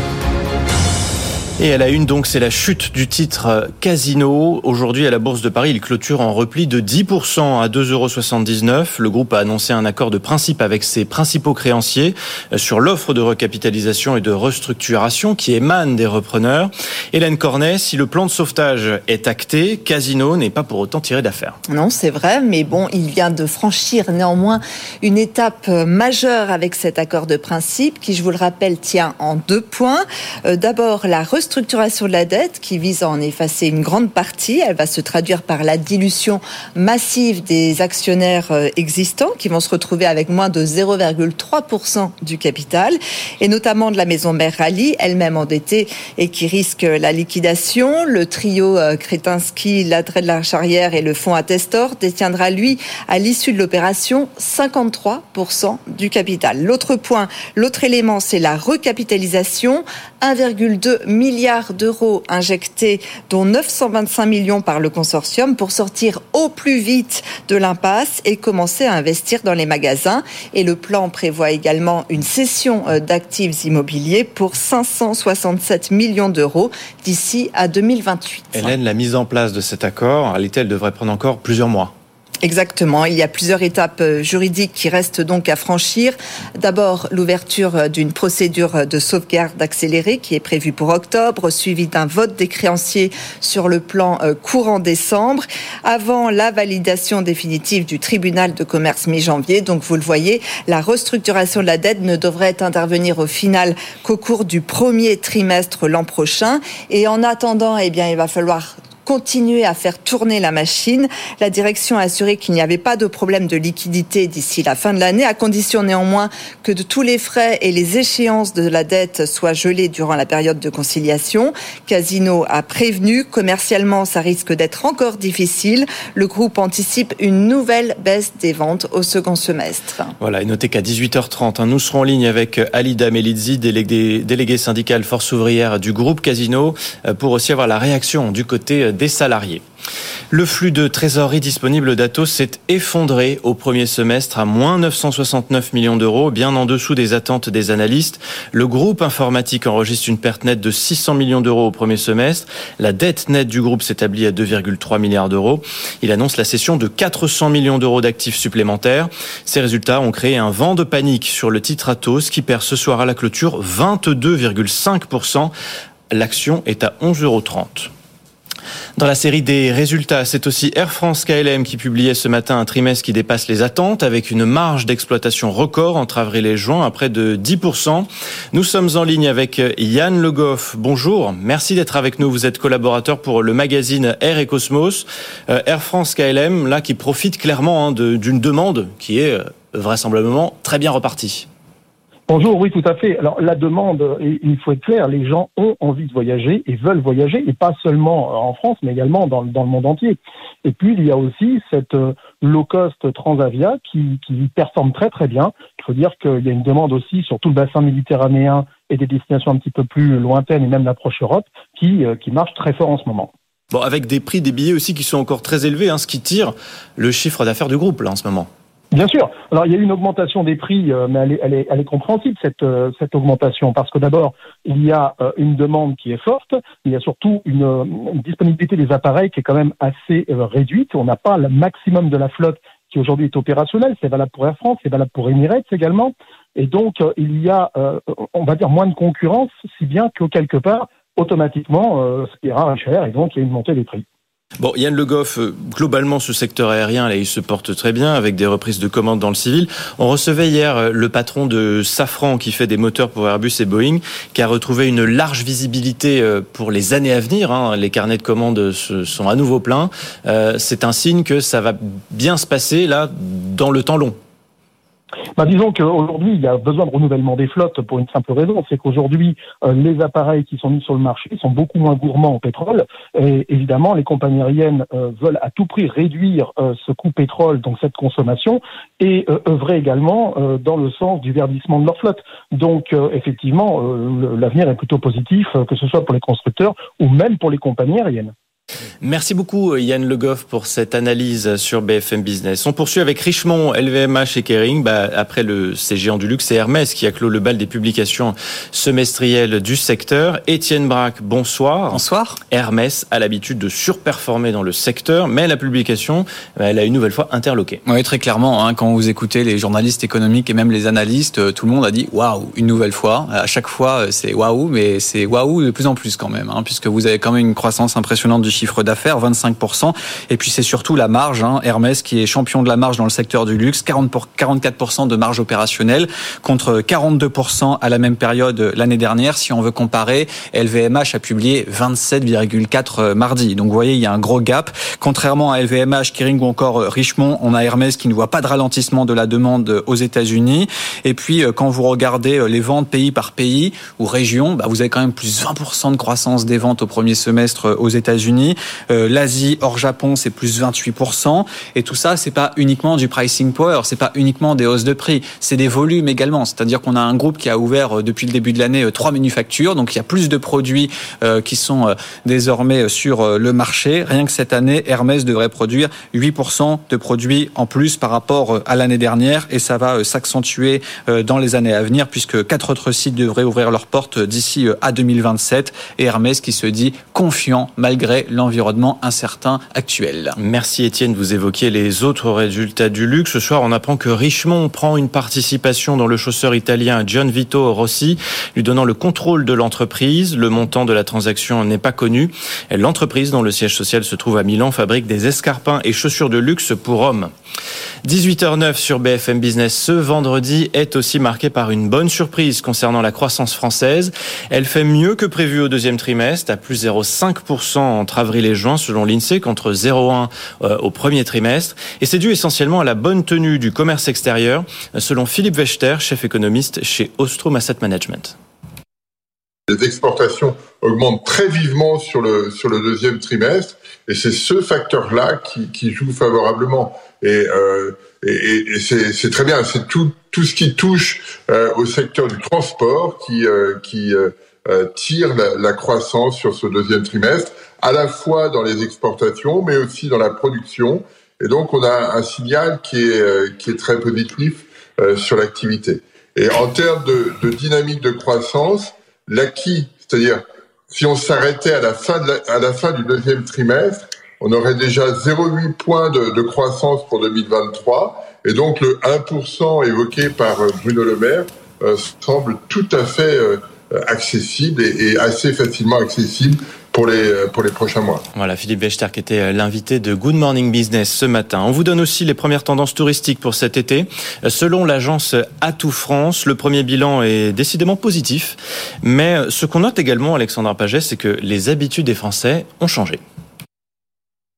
Et à la une, donc, c'est la chute du titre euh, Casino. Aujourd'hui, à la Bourse de Paris, il clôture en repli de 10% à 2,79€. Le groupe a annoncé un accord de principe avec ses principaux créanciers euh, sur l'offre de recapitalisation et de restructuration qui émane des repreneurs. Hélène Cornet, si le plan de sauvetage est acté, Casino n'est pas pour autant tiré d'affaire. Non, c'est vrai, mais bon, il vient de franchir néanmoins une étape euh, majeure avec cet accord de principe qui, je vous le rappelle, tient en deux points. D'abord, la restructuration de la dette qui vise à en effacer une grande partie. Elle va se traduire par la dilution massive des actionnaires euh, existants qui vont se retrouver avec moins de 0,3% du capital et notamment de la maison mère Rally, elle-même endettée et qui risque la liquidation. Le trio euh, Kretinsky, l'attrait de la charrière et le fonds Attestor détiendra lui à l'issue de l'opération 53% du capital. L'autre point, l'autre élément, c'est la recapitalisation. 1,2 milliard d'euros injectés, dont 925 millions par le consortium pour sortir au plus vite de l'impasse et commencer à investir dans les magasins. Et le plan prévoit également une cession euh, d'actifs immobiliers pour 567 millions d'euros d'ici à 2028. Hélène, la mise en place de cet accord, réalité, elle devrait prendre encore plusieurs mois. Exactement. Il y a plusieurs étapes euh, juridiques qui restent donc à franchir. D'abord, l'ouverture euh, d'une procédure de sauvegarde accélérée qui est prévue pour octobre, suivie d'un vote des créanciers sur le plan euh, courant décembre, avant la validation définitive du tribunal de commerce mi-janvier. Donc, vous le voyez, la restructuration de la dette ne devrait intervenir au final qu'au cours du premier trimestre l'an prochain. Et en attendant, eh bien, il va falloir continuer à faire tourner la machine. La direction a assuré qu'il n'y avait pas de problème de liquidité d'ici la fin de l'année, à condition néanmoins que de tous les frais et les échéances de la dette soient gelés durant la période de conciliation. Casino a prévenu, commercialement, ça risque d'être encore difficile. Le groupe anticipe une nouvelle baisse des ventes au second semestre. Voilà, et notez qu'à 18h30, hein, nous serons en ligne avec Alida Melizzi, déléguée, déléguée syndicale force ouvrière du groupe Casino, euh, pour aussi avoir la réaction du côté des salariés. Le flux de trésorerie disponible d'Atos s'est effondré au premier semestre à moins 969 millions d'euros, bien en dessous des attentes des analystes. Le groupe informatique enregistre une perte nette de 600 millions d'euros au premier semestre. La dette nette du groupe s'établit à 2,3 milliards d'euros. Il annonce la cession de 400 millions d'euros d'actifs supplémentaires. Ces résultats ont créé un vent de panique sur le titre Atos qui perd ce soir à la clôture 22,5%. L'action est à 11,30 euros. Dans la série des résultats, c'est aussi Air France KLM qui publiait ce matin un trimestre qui dépasse les attentes avec une marge d'exploitation record entre avril et juin à près de 10%. Nous sommes en ligne avec Yann Le Goff. Bonjour, merci d'être avec nous. Vous êtes collaborateur pour le magazine Air et Cosmos. Euh, Air France KLM, là, qui profite clairement hein, d'une demande qui est euh, vraisemblablement très bien repartie. Bonjour, oui, tout à fait. Alors la demande, il faut être clair, les gens ont envie de voyager et veulent voyager, et pas seulement en France, mais également dans, dans le monde entier. Et puis il y a aussi cette euh, low cost Transavia qui, qui performe très très bien. Il faut dire qu'il y a une demande aussi sur tout le bassin méditerranéen et des destinations un petit peu plus lointaines et même l'approche Europe qui, qui marchent très fort en ce moment. Bon, avec des prix des billets aussi qui sont encore très élevés, hein, ce qui tire le chiffre d'affaires du groupe là en ce moment. Bien sûr. Alors il y a eu une augmentation des prix, euh, mais elle est, elle est, elle est compréhensible cette, euh, cette augmentation parce que d'abord il y a euh, une demande qui est forte, il y a surtout une, disponibilité des appareils qui est quand même assez réduite. On n'a pas le maximum de la flotte qui aujourd'hui est opérationnelle. C'est valable pour Air France, c'est valable pour Emirates également. Et donc il y a, on va dire, moins de concurrence, si bien que quelque part automatiquement ce qui ira cher et donc il y a une montée des prix. Bon, Yann Le Goff, euh, globalement, ce secteur aérien, là, il se porte très bien avec des reprises de commandes dans le civil. On recevait hier euh, le patron de Safran qui fait des moteurs pour Airbus et Boeing, qui a retrouvé une large visibilité euh, pour les années à venir. Hein. Les carnets de commandes sont à nouveau pleins. C'est un signe que ça va bien se passer là dans le temps long. Bah, disons qu'aujourd'hui, il y a besoin de renouvellement des flottes pour une simple raison, c'est qu'aujourd'hui, euh, les appareils qui sont mis sur le marché sont beaucoup moins gourmands en pétrole. Et évidemment, les compagnies aériennes euh, veulent à tout prix réduire euh, ce coût pétrole, donc cette consommation, et œuvrer également dans le sens du verdissement de leur flotte. Donc, effectivement, l'avenir est plutôt positif, que ce soit pour les constructeurs ou même pour les compagnies aériennes. Merci beaucoup Yann Le Goff pour cette analyse sur BFM Business. On poursuit avec Richemont, LVMH et Kering. Bah, après le ces géants du luxe, c'est Hermès qui a clos le bal des publications semestrielles du secteur. Étienne Braque, bonsoir. Bonsoir. Hermès a l'habitude de surperformer dans le secteur, mais la publication, bah, elle a une nouvelle fois interloqué. Oui, très clairement. Hein, quand vous écoutez les journalistes économiques et même les analystes, euh, tout le monde a dit waouh, une nouvelle fois. À chaque fois, euh, c'est waouh, mais c'est waouh de plus en plus quand même, hein, puisque vous avez quand même une croissance impressionnante du chiffre d'affaires, 25%. Et puis c'est surtout la marge, hein, Hermès qui est champion de la marge dans le secteur du luxe, 40 pour, 44% de marge opérationnelle contre 42% à la même période l'année dernière. Si on veut comparer, LVMH a publié 27,4 mardi. Donc vous voyez, il y a un gros gap. Contrairement à LVMH, Kering ou encore Richemont, on a Hermès qui ne voit pas de ralentissement de la demande aux États-Unis. Et puis euh, quand vous regardez euh, les ventes pays par pays ou région, bah, vous avez quand même plus 20% de croissance des ventes au premier semestre euh, aux États-Unis. Euh, L'Asie hors Japon, c'est plus 28%. Et tout ça, c'est pas uniquement du pricing power, c'est pas uniquement des hausses de prix, c'est des volumes également. C'est-à-dire qu'on a un groupe qui a ouvert euh, depuis le début de l'année euh, trois manufactures, donc il y a plus de produits qui sont désormais sur le marché. Rien que cette année, Hermès devrait produire 8% de produits en plus par rapport à l'année dernière, et ça va s'accentuer dans les années à venir, puisque quatre autres sites devraient ouvrir leurs portes d'ici à 2027, et Hermès qui se dit confiant malgré l'environnement incertain actuel. Merci Étienne, vous évoquiez les autres résultats du luxe. Ce soir, on apprend que Richemont prend une participation dans le chausseur italien John Vito Rossi, lui donnant le contrôle de l'entreprise. Le montant de la transaction n'est pas connu. L'entreprise, dont le siège social se trouve à Milan, fabrique des escarpins et chaussures de luxe pour hommes. 18h09 sur BFM Business. Ce vendredi est aussi marqué par une bonne surprise concernant la croissance française. Elle fait mieux que prévu au deuxième trimestre, à plus 0,5% entre avril et juin selon l'INSEE, contre 0,1 euh, au premier trimestre. Et c'est dû essentiellement à la bonne tenue du commerce extérieur, selon Philippe Wechter, chef économiste chez Ostrom Asset Management. Les exportations augmentent très vivement sur le, sur le deuxième trimestre et c'est ce facteur-là qui, qui joue favorablement. Et, euh, et, et c'est très bien, c'est tout, tout ce qui touche euh, au secteur du transport qui, euh, qui euh, euh, tire la, la, croissance sur ce deuxième trimestre, à la fois dans les exportations, mais aussi dans la production. Et donc, on a un signal qui est, euh, qui est très positif sur l'activité. Et en termes de, de dynamique de croissance, l'acquis, c'est-à-dire si on s'arrêtait à la fin de à la fin du deuxième trimestre, on aurait déjà 0,8 points de, de, croissance pour 2023, et donc le 1% évoqué par euh, Bruno Le Maire euh, semble tout à fait euh, accessible et, et, assez facilement accessible pour les, pour les prochains mois. Voilà, Philippe Bechter qui était l'invité de Good Morning Business ce matin. On vous donne aussi les premières tendances touristiques pour cet été. Selon l'agence Atout France, le premier bilan est décidément positif. Mais ce qu'on note également, Alexandra Paget, c'est que les habitudes des Français ont changé.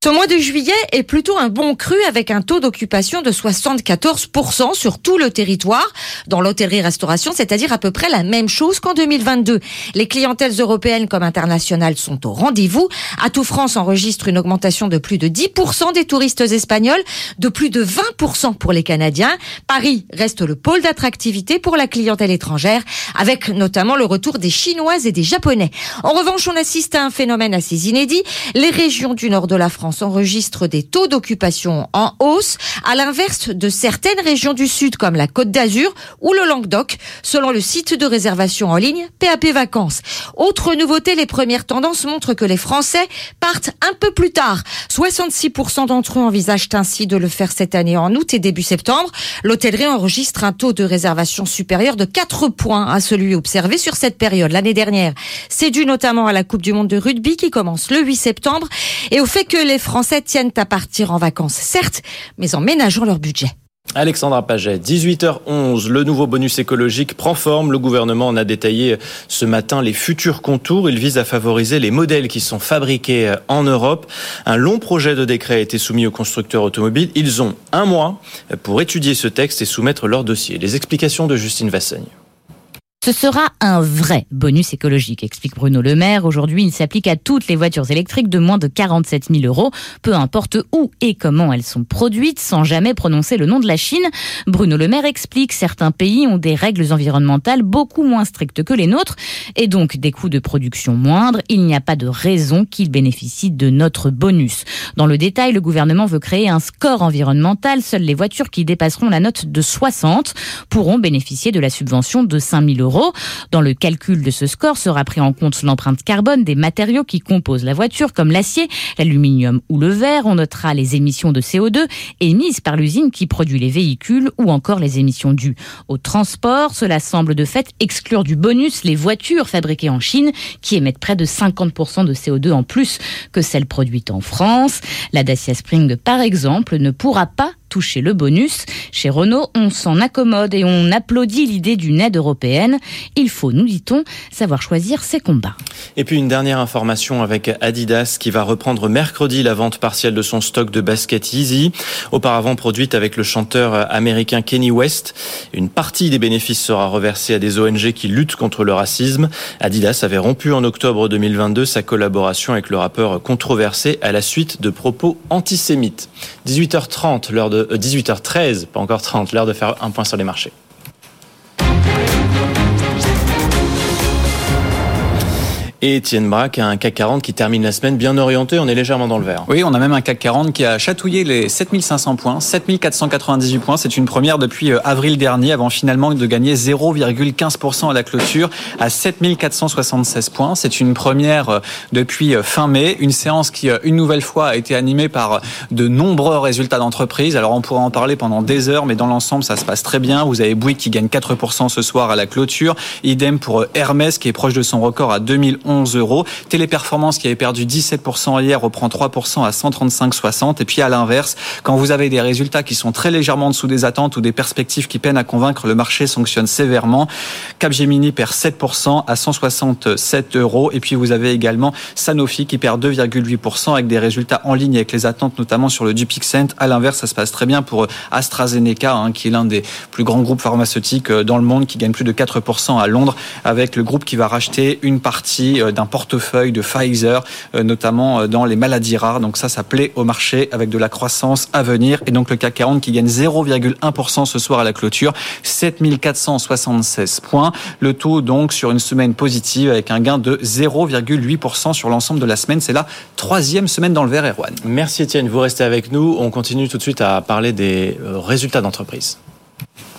Ce mois de juillet est plutôt un bon cru avec un taux d'occupation de 74% sur tout le territoire dans l'hôtellerie-restauration, c'est-à-dire à peu près la même chose qu'en 2022. Les clientèles européennes comme internationales sont au rendez-vous. Atout France enregistre une augmentation de plus de 10% des touristes espagnols, de plus de 20% pour les Canadiens. Paris reste le pôle d'attractivité pour la clientèle étrangère, avec notamment le retour des Chinoises et des Japonais. En revanche, on assiste à un phénomène assez inédit. Les régions du nord de la France enregistre des taux d'occupation en hausse, à l'inverse de certaines régions du sud comme la Côte d'Azur ou le Languedoc, selon le site de réservation en ligne PAP Vacances. Autre nouveauté, les premières tendances montrent que les Français partent un peu plus tard. 66% d'entre eux envisagent ainsi de le faire cette année en août et début septembre. L'hôtellerie enregistre un taux de réservation supérieur de 4 points à celui observé sur cette période l'année dernière. C'est dû notamment à la Coupe du Monde de rugby qui commence le 8 septembre et au fait que les Français tiennent à partir en vacances, certes, mais en ménageant leur budget. Alexandra Paget, 18h11, le nouveau bonus écologique prend forme. Le gouvernement en a détaillé ce matin les futurs contours. Il vise à favoriser les modèles qui sont fabriqués en Europe. Un long projet de décret a été soumis aux constructeurs automobiles. Ils ont un mois pour étudier ce texte et soumettre leur dossier. Les explications de Justine Vassagne. Ce sera un vrai bonus écologique, explique Bruno Le Maire. Aujourd'hui, il s'applique à toutes les voitures électriques de moins de 47 000 euros, peu importe où et comment elles sont produites, sans jamais prononcer le nom de la Chine. Bruno Le Maire explique certains pays ont des règles environnementales beaucoup moins strictes que les nôtres et donc des coûts de production moindres. Il n'y a pas de raison qu'ils bénéficient de notre bonus. Dans le détail, le gouvernement veut créer un score environnemental. Seules les voitures qui dépasseront la note de 60 pourront bénéficier de la subvention de 5 000 euros dans le calcul de ce score sera pris en compte l'empreinte carbone des matériaux qui composent la voiture, comme l'acier, l'aluminium ou le verre. On notera les émissions de CO2 émises par l'usine qui produit les véhicules ou encore les émissions dues au transport. Cela semble de fait exclure du bonus les voitures fabriquées en Chine qui émettent près de 50% de CO2 en plus que celles produites en France. La Dacia Spring, par exemple, ne pourra pas toucher le bonus. Chez Renault, on s'en accommode et on applaudit l'idée d'une aide européenne. Il faut, nous dit-on, savoir choisir ses combats. Et puis une dernière information avec Adidas qui va reprendre mercredi la vente partielle de son stock de basket Easy, auparavant produite avec le chanteur américain Kenny West. Une partie des bénéfices sera reversée à des ONG qui luttent contre le racisme. Adidas avait rompu en octobre 2022 sa collaboration avec le rappeur controversé à la suite de propos antisémites. 18h30, l'heure de 18h13, pas encore 30, l'heure de faire un point sur les marchés. Et Étienne Braque a un CAC 40 qui termine la semaine bien orienté, on est légèrement dans le vert. Oui, on a même un CAC 40 qui a chatouillé les 7500 points, 7498 points, c'est une première depuis euh, avril dernier avant finalement de gagner 0,15% à la clôture à 7476 points. C'est une première euh, depuis euh, fin mai, une séance qui une nouvelle fois a été animée par de nombreux résultats d'entreprise. Alors on pourra en parler pendant des heures, mais dans l'ensemble ça se passe très bien. Vous avez Bouygues qui gagne 4% ce soir à la clôture, idem pour Hermès qui est proche de son record à 2011 11 euros. Téléperformance qui avait perdu 17% hier reprend 3% à 135,60. Et puis à l'inverse, quand vous avez des résultats qui sont très légèrement en dessous des attentes ou des perspectives qui peinent à convaincre, le marché sanctionne sévèrement. Capgemini perd 7% à 167 euros. Et puis vous avez également Sanofi qui perd 2,8% avec des résultats en ligne avec les attentes, notamment sur le Dupixent. À l'inverse, ça se passe très bien pour AstraZeneca, hein, qui est l'un des plus grands groupes pharmaceutiques euh, dans le monde, qui gagne plus de 4% à Londres, avec le groupe qui va racheter une partie euh, d'un portefeuille de Pfizer, euh, notamment euh, dans les maladies rares. Donc ça, ça plaît au marché avec de la croissance à venir. Et donc le CAC 40 qui gagne 0,1% ce soir à la clôture, 7476 points. Le taux donc sur une semaine positive avec un gain de 0,8% sur l'ensemble de la semaine. C'est la troisième semaine dans le vert, Erwan. Merci Étienne, vous restez avec nous. On continue tout de suite à parler des résultats d'entreprise.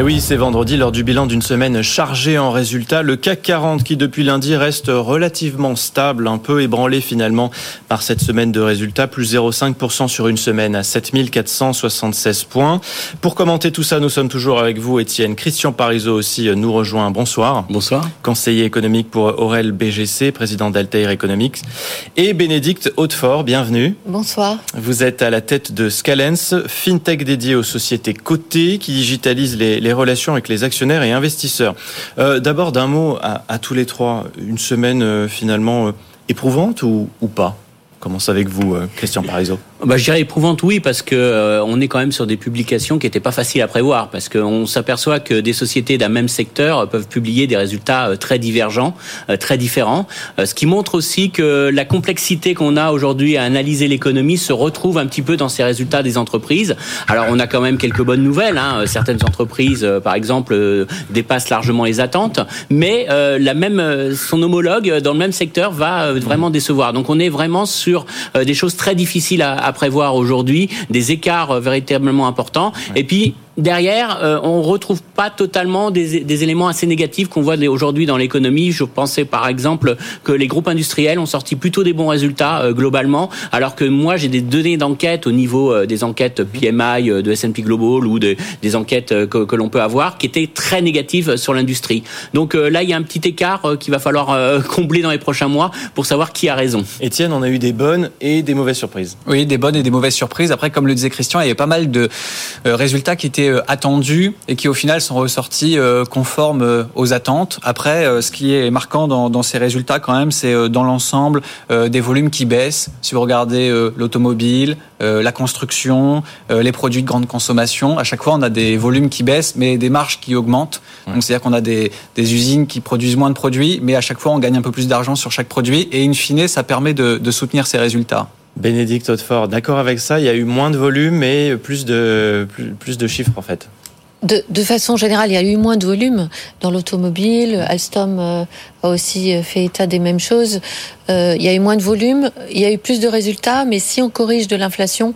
Et oui, c'est vendredi lors du bilan d'une semaine chargée en résultats. Le CAC 40 qui depuis lundi reste relativement stable, un peu ébranlé finalement par cette semaine de résultats, plus 0,5% sur une semaine à 7476 points. Pour commenter tout ça, nous sommes toujours avec vous, Étienne. Christian Parizeau aussi nous rejoint. Bonsoir. Bonsoir. Conseiller économique pour Aurel BGC, président d'Altair Economics. Et Bénédicte Hautefort, bienvenue. Bonsoir. Vous êtes à la tête de Scalens, fintech dédié aux sociétés cotées qui digitalisent les les, relations avec les actionnaires et investisseurs. Euh, D'abord, d'un mot à, tous les trois, une semaine euh, finalement euh, éprouvante ou, pas? Commence avec vous, Christian Parizeau? Bah, je dirais éprouvante, oui, parce que euh, on est quand même sur des publications qui n'étaient pas faciles à prévoir, parce qu'on s'aperçoit que des sociétés d'un même secteur peuvent publier des résultats euh, très divergents, euh, très différents, euh, ce qui montre aussi que la complexité qu'on a aujourd'hui à analyser l'économie se retrouve un petit peu dans ces résultats des entreprises. Alors, on a quand même quelques bonnes nouvelles. Hein. Certaines entreprises, euh, par exemple, euh, dépassent largement les attentes, mais la même, son homologue dans le même secteur va vraiment décevoir. Donc, on est vraiment sur euh, des choses très difficiles à, à prévoir aujourd'hui, des écarts euh, véritablement importants. Et puis derrière, euh, on retrouve pas totalement des, des éléments assez négatifs qu'on voit aujourd'hui dans l'économie. Je pensais par exemple que les groupes industriels ont sorti plutôt des bons résultats euh, globalement, alors que moi j'ai des données d'enquête au niveau euh, des enquêtes PMI euh, de S&P Global ou de, des enquêtes euh, que, que l'on peut avoir qui étaient très négatives sur l'industrie. Donc euh, là, il y a un petit écart euh, qu'il va falloir euh, (laughs) combler dans les prochains mois pour savoir qui a raison. Étienne, on a eu des bonnes et des mauvaises surprises. Oui, des bonnes et des mauvaises surprises. Après, comme le disait Christian, il y avait pas mal de euh, résultats qui étaient euh, attendus et qui au final sont ressortis euh, conformes euh, aux attentes. Après, ce qui est marquant dans, dans ces résultats quand même, c'est dans l'ensemble des volumes qui baissent. Si vous regardez l'automobile, la construction, les produits de grande consommation, à chaque fois on a des volumes qui baissent, mais des marges qui augmentent. Donc c'est-à-dire qu'on a des, des usines qui produisent moins de produits, mais à chaque fois on gagne un peu plus d'argent sur chaque produit, et in fine, ça permet de, de soutenir ces résultats. Bénédicte Hautefort, d'accord avec ça, il y a eu moins de volume mais plus de, chiffres en fait. De, façon générale, il y a eu moins de volume dans l'automobile. Alstom euh, a aussi fait état des mêmes choses. Euh, il y a eu moins de volume, il y a eu plus de résultats, mais si on corrige de l'inflation,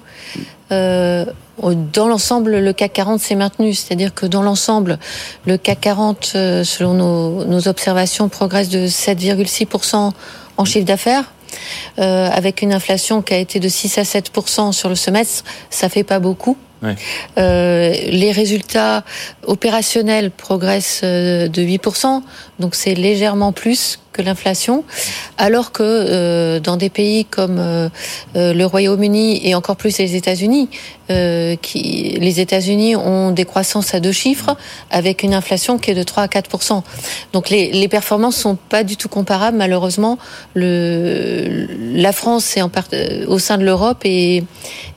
euh, dans l'ensemble, le CAC 40 s'est maintenu. C'est-à-dire que dans l'ensemble, le CAC 40, euh, selon nos observations, progresse de 7,6% en chiffre d'affaires. Euh, avec une inflation qui a été de 6 à 7 sur le semestre, ça fait pas beaucoup. Ouais. Euh, les résultats opérationnels progressent euh, de 8%, donc c'est légèrement plus que l'inflation, alors que euh, dans des pays comme euh, le Royaume-Uni et encore plus les États-Unis, euh, qui les États-Unis ont des croissances à deux chiffres avec une inflation qui est de 3 à 4 Donc les, les performances sont pas du tout comparables malheureusement. Le, la France est en part, au sein de l'Europe et,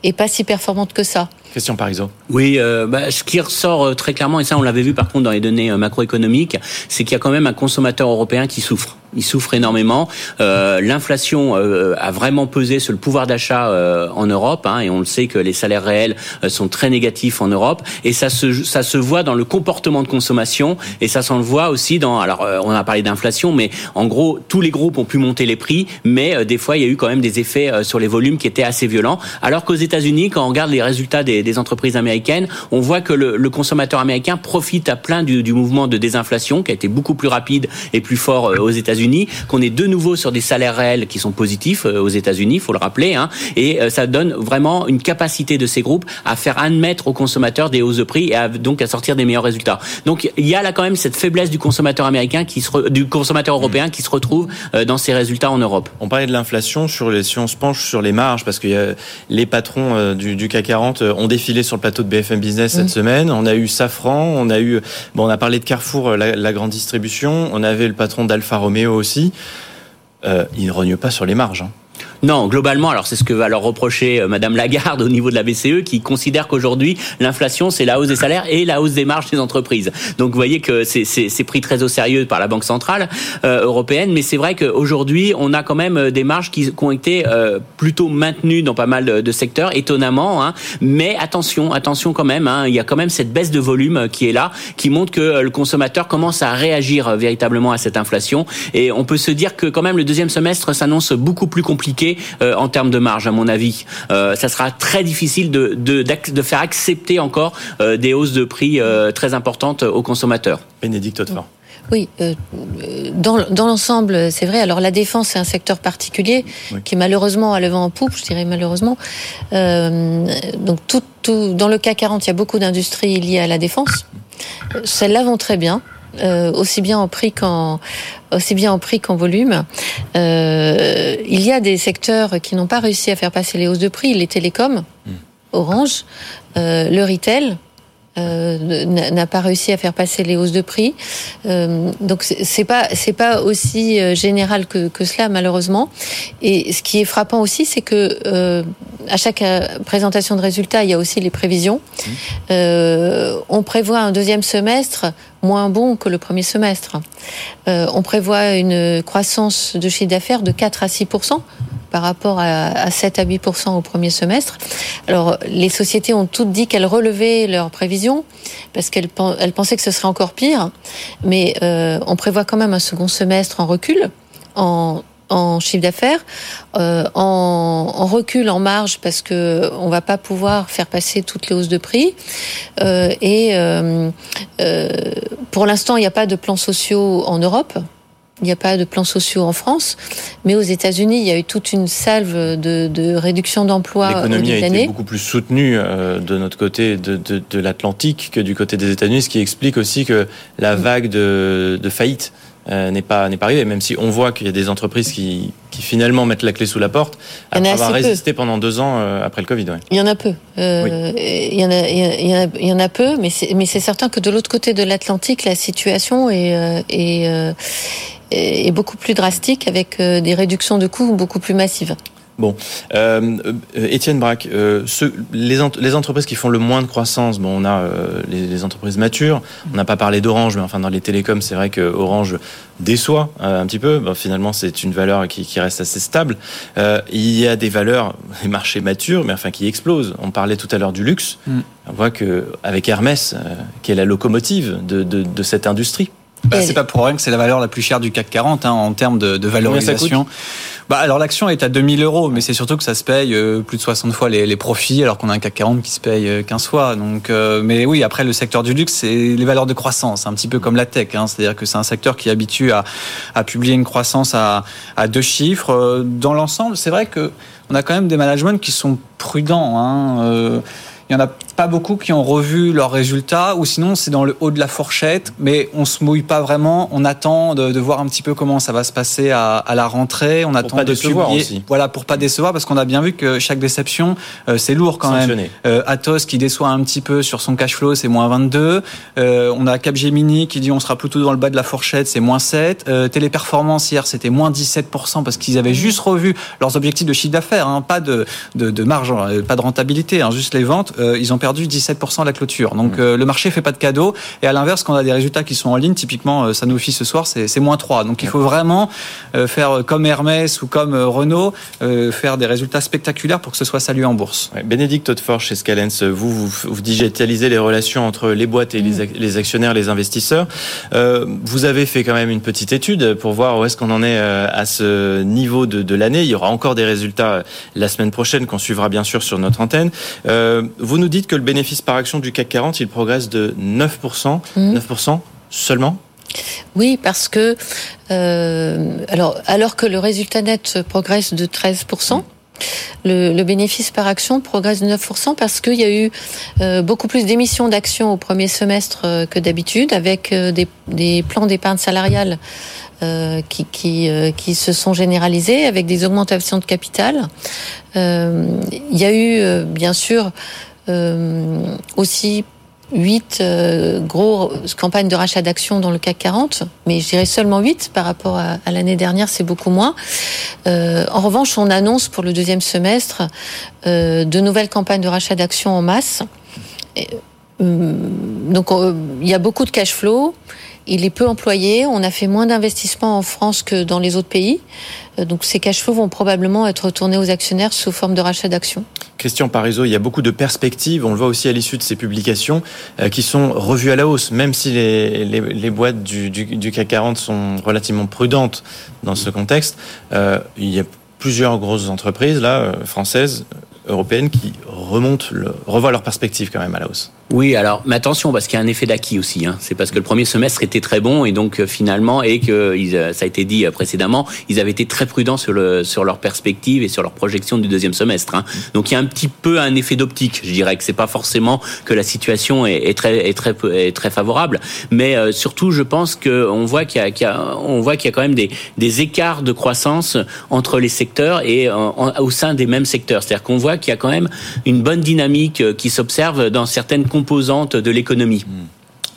et pas si performante que ça. Question Parizeau. Oui, euh, bah, ce qui ressort très clairement, et ça on l'avait vu par contre dans les données macroéconomiques, c'est qu'il y a quand même un consommateur européen qui souffre. Il souffre énormément. Euh, L'inflation euh, a vraiment pesé sur le pouvoir d'achat euh, en Europe, hein, et on le sait que les salaires réels sont très négatifs en Europe, et ça se ça se voit dans le comportement de consommation, et ça s'en voit aussi dans. Alors, on a parlé d'inflation, mais en gros, tous les groupes ont pu monter les prix, mais des fois, il y a eu quand même des effets sur les volumes qui étaient assez violents. Alors qu'aux États-Unis, quand on regarde les résultats des, entreprises américaines, on voit que le, le, consommateur américain profite à plein du, du mouvement de désinflation qui a été beaucoup plus rapide et plus fort aux États-Unis États-Unis, qu'on est de nouveau sur des salaires réels qui sont positifs aux États-Unis, il faut le rappeler, hein, et ça donne vraiment une capacité de ces groupes à faire admettre aux consommateurs des hausses de prix et à, donc à sortir des meilleurs résultats. Donc il y a là quand même cette faiblesse du consommateur américain qui se re, du consommateur européen qui se retrouve dans ces résultats en Europe. On parlait de l'inflation sur les si on se penche sur les marges parce que les patrons du, du, CAC 40 ont défilé sur le plateau de BFM Business cette mmh. semaine. On a eu Safran, on a eu bon on a parlé de Carrefour, la, la grande distribution, on avait le patron d'Alfa Romeo aussi, euh, il ne rogne pas sur les marges. Hein. Non, globalement, alors c'est ce que va leur reprocher euh, Madame Lagarde (laughs) au niveau de la BCE, qui considère qu'aujourd'hui l'inflation c'est la hausse des salaires et la hausse des marges des entreprises. Donc vous voyez que c'est pris très au sérieux par la Banque centrale euh, européenne, mais c'est vrai qu'aujourd'hui on a quand même des marges qui, ont été euh, plutôt maintenues dans pas mal de, de secteurs, étonnamment. Hein, mais attention, attention quand même, hein, il y a quand même cette baisse de volume qui est là, qui montre que le consommateur commence à réagir véritablement à cette inflation. Et on peut se dire que quand même le deuxième semestre s'annonce beaucoup plus compliqué euh, en termes de marge, à mon avis. Euh, ça sera très difficile de, de, de faire accepter encore euh, des hausses de prix euh, très importantes aux consommateurs. Bénédicte Hautefort. Oui, euh, dans, dans l'ensemble, c'est vrai. Alors la défense, c'est un secteur particulier oui. qui malheureusement a le vent en poupe, je dirais malheureusement. Euh, donc tout, tout, dans le CAC 40, il y a beaucoup d'industries liées à la défense. Celles-là vont très bien. Euh, aussi bien en prix qu'en aussi bien en prix qu'en volume. Euh, il y a des secteurs qui n'ont pas réussi à faire passer les hausses de prix, les télécoms, mmh. Orange, euh, le retail, euh, n'a pas réussi à faire passer les hausses de prix. Euh, donc c'est pas c'est pas aussi euh, général que, que cela malheureusement. Et ce qui est frappant aussi, c'est que euh, à chaque présentation de résultats, il y a aussi les prévisions. Mmh. on prévoit un deuxième semestre moins bon que le premier semestre. on prévoit une croissance de chiffre d'affaires de 4 à 6% par rapport à, 7 à 8% au premier semestre. Alors, les sociétés ont toutes dit qu'elles relevaient leurs prévisions parce qu'elles elles pensaient que ce serait encore pire. Mais euh, on prévoit quand même un second semestre en recul, en, en chiffre d'affaires, euh, en, en, recul en marge parce que on va pas pouvoir faire passer toutes les hausses de prix. Euh, et euh, euh pour l'instant, il n'y a pas de plans sociaux en Europe. Il n'y a pas de plans sociaux en France, mais aux États-Unis, il y a eu toute une salve de, de réduction d'emplois. L'économie a été beaucoup plus soutenue euh, de notre côté de, de, de l'Atlantique que du côté des États-Unis, ce qui explique aussi que la vague de, de faillite euh, n'est pas n'est pas arrivée. Même si on voit qu'il y a des entreprises qui, qui finalement mettent la clé sous la porte après avoir résisté pendant deux ans euh, après le Covid. Ouais. Il y en a peu. Euh, il, y en a, il, y en a, il y en a peu, mais c'est mais c'est certain que de l'autre côté de l'Atlantique, la situation est, est est beaucoup plus drastique avec des réductions de coûts beaucoup plus massives. Bon, euh, euh Étienne Braque, euh, les, les, entreprises qui font le moins de croissance, bon, on a euh, les, les, entreprises matures. On n'a pas parlé d'Orange, mais enfin dans les télécoms, c'est vrai que Orange déçoit un petit peu. Bon, finalement, c'est une valeur qui, qui, reste assez stable. il y a des valeurs, (laughs) les marchés matures, mais enfin qui explosent. On parlait tout à l'heure du luxe. Mm. On voit que avec Hermès, qui est la locomotive de, de, de cette industrie. Bah, c'est pas pour rien que c'est la valeur la plus chère du CAC 40 hein, en termes de, de valorisation. Bah alors l'action est à 2000 euros, mais c'est surtout que ça se paye euh, plus de 60 fois les, les profits, alors qu'on a un CAC 40 qui se paye 15 euh, fois. Donc, euh, mais oui, après le secteur du luxe, c'est les valeurs de croissance, un petit peu comme la tech. Hein, C'est-à-dire que c'est un secteur qui est habitué à, à publier une croissance à, à deux chiffres. Dans l'ensemble, c'est vrai que on a quand même des managements qui sont prudents. Hein, il y en a pas beaucoup qui ont revu leurs résultats, ou sinon c'est dans le haut de la fourchette, mais on se mouille pas vraiment. On attend de, de voir un petit peu comment ça va se passer à, à la rentrée. On pour attend pas de décevoir aussi. voilà, pour pas décevoir, parce qu'on a bien vu que chaque déception, euh, c'est lourd quand même. Euh, Atos qui déçoit un petit peu sur son cash flow, c'est moins 22. Euh, on a Capgemini qui dit on sera plutôt dans le bas de la fourchette, c'est moins 7. Euh, Téléperformance hier, c'était moins 17% parce qu'ils avaient juste revu leurs objectifs de chiffre d'affaires, hein, pas de, de, de marge, hein, pas de rentabilité, hein, juste les ventes. Euh, ils ont perdu 17% à la clôture. Donc mmh. euh, le marché fait pas de cadeaux. Et à l'inverse, quand on a des résultats qui sont en ligne, typiquement euh, Sanofi ce soir, c'est moins 3. Donc il faut vraiment euh, faire comme Hermès ou comme Renault, faire des résultats spectaculaires pour que ce soit salué en bourse. Ouais, Bénédicte Hautefort chez Scalens, vous, vous, vous, digitalisez les relations entre les boîtes et les, les actionnaires, les investisseurs. vous avez fait quand même une petite étude pour voir où est-ce qu'on en est à ce niveau de, de l'année. Il y aura encore des résultats la semaine prochaine qu'on suivra bien sûr sur notre antenne. vous nous dites que le bénéfice par action du CAC 40, il progresse de 9%. 9% seulement? Oui, parce que euh, alors, alors que le résultat net progresse de 13%, le, le, bénéfice par action progresse de 9% parce qu'il y a eu euh, beaucoup plus d'émissions d'actions au premier semestre euh, que d'habitude, avec euh, des, des, plans d'épargne salariale qui, qui, qui, se sont généralisés, avec des augmentations de capital. il y a eu, bien sûr, aussi huit euh, campagnes de rachat d'actions dans le CAC 40, mais je dirais seulement 8 par rapport à, l'année dernière, c'est beaucoup moins. Euh, en revanche, on annonce pour le deuxième semestre euh, de nouvelles campagnes de rachat d'actions en masse. Euh, donc il y a beaucoup de cash flow, il est peu employé, on a fait moins d'investissements en France que dans les autres pays. Donc ces cash flows vont probablement être retournés aux actionnaires sous forme de rachat d'actions. Christian Parizeau, il y a beaucoup de perspectives, on le voit aussi à l'issue de ces publications, euh, qui sont revues à la hausse, même si les, les, boîtes du, du, CAC 40 sont relativement prudentes dans ce contexte. Euh, il y a plusieurs grosses entreprises là, euh, françaises, européennes, qui remontent, le, revoient leurs perspectives quand même à la hausse. Oui, alors, mais attention, parce qu'il y a un effet d'acquis aussi. Hein. C'est parce que le premier semestre était très bon et donc euh, finalement, et que euh, ça a été dit euh, précédemment, ils avaient été très prudents sur, le, sur leur perspective et sur leur projection du deuxième semestre. Hein. Donc il y a un petit peu un effet d'optique. Je dirais que c'est pas forcément que la situation est, très, est très, est très favorable, mais euh, surtout, je pense qu'on voit qu'il y, qu y, a, y a quand même des, des écarts de croissance entre les secteurs et au sein des mêmes secteurs. C'est-à-dire qu'on voit qu'il y a quand même une bonne dynamique qui s'observe dans certaines composante de l'économie.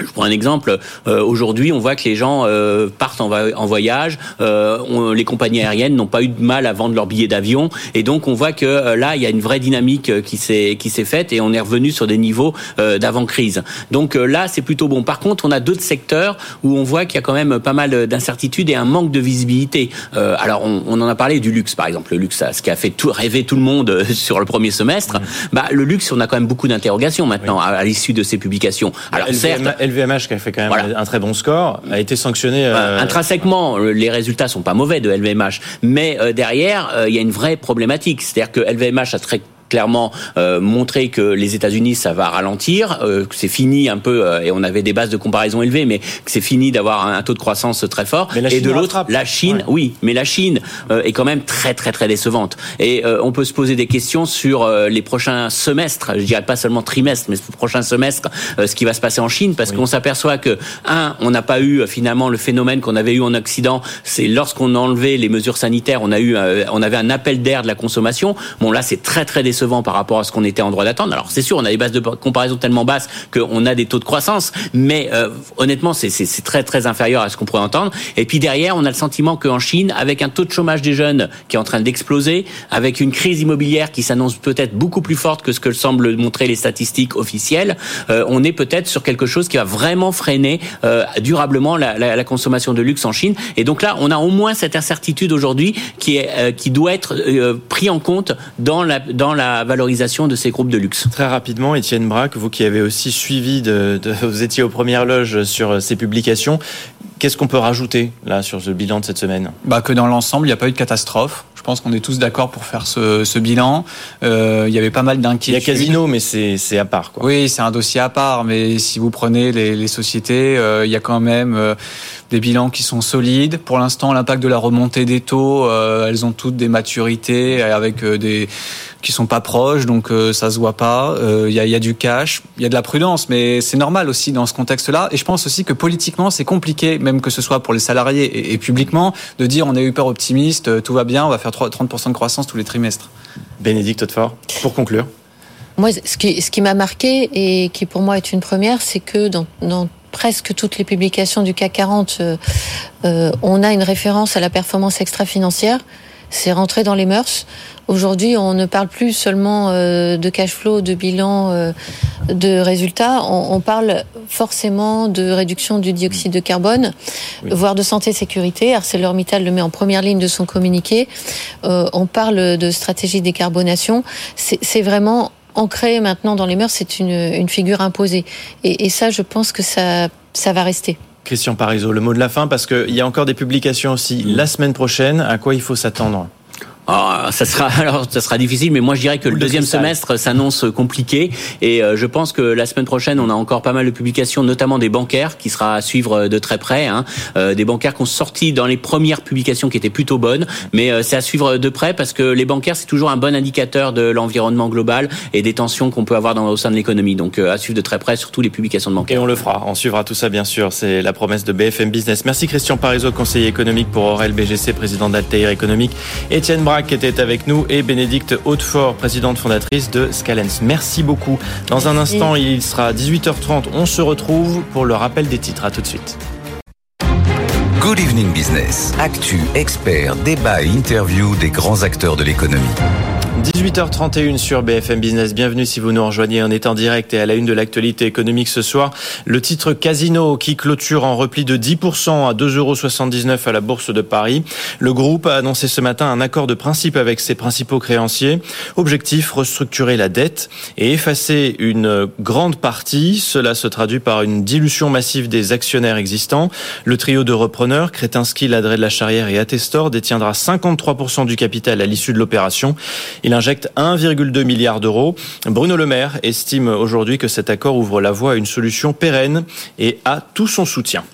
Je prends un exemple. Euh, Aujourd'hui, on voit que les gens euh, partent en, en voyage. Euh, on, les compagnies aériennes n'ont pas eu de mal à vendre leurs billets d'avion, et donc on voit que euh, là, il y a une vraie dynamique euh, qui s'est qui s'est faite, et on est revenu sur des niveaux d'avant crise. Donc là, c'est plutôt bon. Par contre, on a d'autres secteurs où on voit qu'il y a quand même pas mal d'incertitudes et un manque de visibilité. alors, on, on, en a parlé du luxe, par exemple. Le luxe, ce qui a fait tout, rêver tout le monde (laughs) sur le premier semestre. Mmh. Bah, le luxe, on a quand même beaucoup d'interrogations maintenant oui. à, à l'issue de ces publications. Alors, certes, LVMH qui a fait quand même voilà. un très bon score a été sanctionné. Euh... Intrinsèquement, les résultats sont pas mauvais de LVMH, mais euh, derrière, euh, il y a une vraie problématique. C'est-à-dire que LVMH a très clairement euh, montrer que les États-Unis ça va ralentir, euh, que c'est fini un peu euh, et on avait des bases de comparaison élevées, mais que c'est fini d'avoir un, un, taux de croissance très fort. et de l'autre, la Chine, ouais. oui, mais la Chine euh, est quand même très très très décevante. Et euh, on peut se poser des questions sur euh, les prochains semestres, je dirais pas seulement trimestre, mais ce prochain semestre, ce qui va se passer en Chine, parce oui. qu'on s'aperçoit que un, on n'a pas eu finalement le phénomène qu'on avait eu en Occident, c'est lorsqu'on a enlevé les mesures sanitaires, on a eu, on avait un appel d'air de la consommation. Bon là, c'est très très décevant par rapport à ce qu'on était en droit d'attendre. Alors c'est sûr, on a des bases de comparaison tellement basses qu'on a des taux de croissance, mais euh, honnêtement, c'est très très inférieur à ce qu'on pourrait entendre. Et puis derrière, on a le sentiment qu'en Chine, avec un taux de chômage des jeunes qui est en train d'exploser, avec une crise immobilière qui s'annonce peut-être beaucoup plus forte que ce que semblent montrer les statistiques officielles, euh, on est peut-être sur quelque chose qui va vraiment freiner euh, durablement la, consommation de luxe en Chine. Et donc là, on a au moins cette incertitude aujourd'hui qui, est, qui doit être pris en compte dans la, dans la valorisation de ces groupes de luxe. Très rapidement, Étienne Braque, vous qui avez aussi suivi, de, de, (laughs) vous étiez aux premières loges sur ces publications. Qu'est-ce qu'on peut rajouter là sur ce bilan de cette semaine? Bah Que dans l'ensemble, il n'y a pas eu de catastrophe. Je pense qu'on est tous d'accord pour faire ce, ce bilan. Euh, il y avait pas mal d'inquiétudes. Il y a Casino, mais c'est à part. Quoi. Oui, c'est un dossier à part. Mais si vous prenez les, les sociétés, euh, il y a quand même euh, des bilans qui sont solides. Pour l'instant, l'impact de la remontée des taux, elles ont toutes des maturités avec des qui sont pas proches, donc ça se voit pas. Il y a, y, a, du cash, il y a de la prudence, mais c'est normal aussi dans ce contexte-là. Et je pense aussi que politiquement, c'est compliqué, même que ce soit pour les salariés et, et, publiquement, de dire on est hyper optimiste, tout va bien, on va faire 30% de croissance tous les trimestres. Bénédicte Hautefort, pour conclure. Moi, ce qui, ce qui m'a marqué et qui pour moi est une première, c'est que dans, dans presque toutes les publications du CAC 40, euh, euh, on a une référence à la performance extra-financière. C'est rentré dans les mœurs. Aujourd'hui, on ne parle plus seulement euh, de cash flow, de bilan, euh, de résultats. On, on, parle forcément de réduction du dioxyde de carbone, oui. voire de santé sécurité. ArcelorMittal le met en première ligne de son communiqué. Euh, on parle de stratégie de décarbonation. C'est vraiment ancré maintenant dans les mœurs, c'est une, une, figure imposée. Et, et, ça, je pense que ça, ça va rester. Christian Parizeau, le mot de la fin, parce qu'il y a encore des publications aussi la semaine prochaine. À quoi il faut s'attendre? Oh, ça sera (laughs) alors ça sera difficile, mais moi je dirais que le, deuxième semestre s'annonce compliqué et euh, je pense que la semaine prochaine on a encore pas mal de publications, notamment des bancaires qui sera à suivre de très près, hein, euh, des bancaires qui ont sorti dans les premières publications qui étaient plutôt bonnes, mais euh, c'est à suivre de près parce que les bancaires c'est toujours un bon indicateur de l'environnement global et des tensions qu'on peut avoir dans, au sein de l'économie. Donc à suivre de très près surtout les publications de bancaires. Et on le fera, on suivra tout ça bien sûr. C'est la promesse de BFM Business. Merci Christian Parizeau, conseiller économique pour Aurel BGC, président d'Altair Économique. Étienne Qui était avec nous et Bénédicte Hautefort, présidente fondatrice de Scalens. Merci beaucoup. Dans un instant, il sera 18h30. On se retrouve pour le rappel des titres. À tout de suite. Good Evening Business. Actu, expert, débat et interview des grands acteurs de l'économie. 18h31 sur BFM Business. Bienvenue si vous nous rejoignez. En direct et à la une de l'actualité économique ce soir. Le titre Casino qui clôture en repli de 10% à 2,79 euros à la Bourse de Paris. Le groupe a annoncé ce matin un accord de principe avec ses principaux créanciers. Objectif, restructurer la dette et effacer une grande partie. Cela se traduit par une dilution massive des actionnaires existants. Le trio de repreneurs, Kretinsky, Ladré de la Charrière et Attestor détiendra 53% du capital à l'issue de l'opération. Il injecte 1,2 milliard d'euros. Bruno Le Maire estime aujourd'hui que cet accord ouvre la voie à une solution pérenne et a tout son soutien.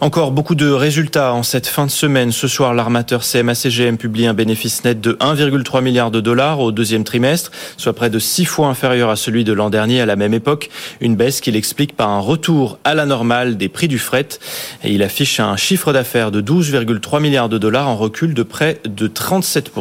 Encore beaucoup de résultats en cette fin de semaine. Ce soir, l'armateur CMA-CGM publie un bénéfice net de 1,3 milliard de dollars au deuxième trimestre, soit près de six fois inférieur à celui de l'an dernier à la même époque. Une baisse qu'il explique par un retour à la normale des prix du fret. Et il affiche un chiffre d'affaires de 12,3 milliards de dollars en recul de près de 37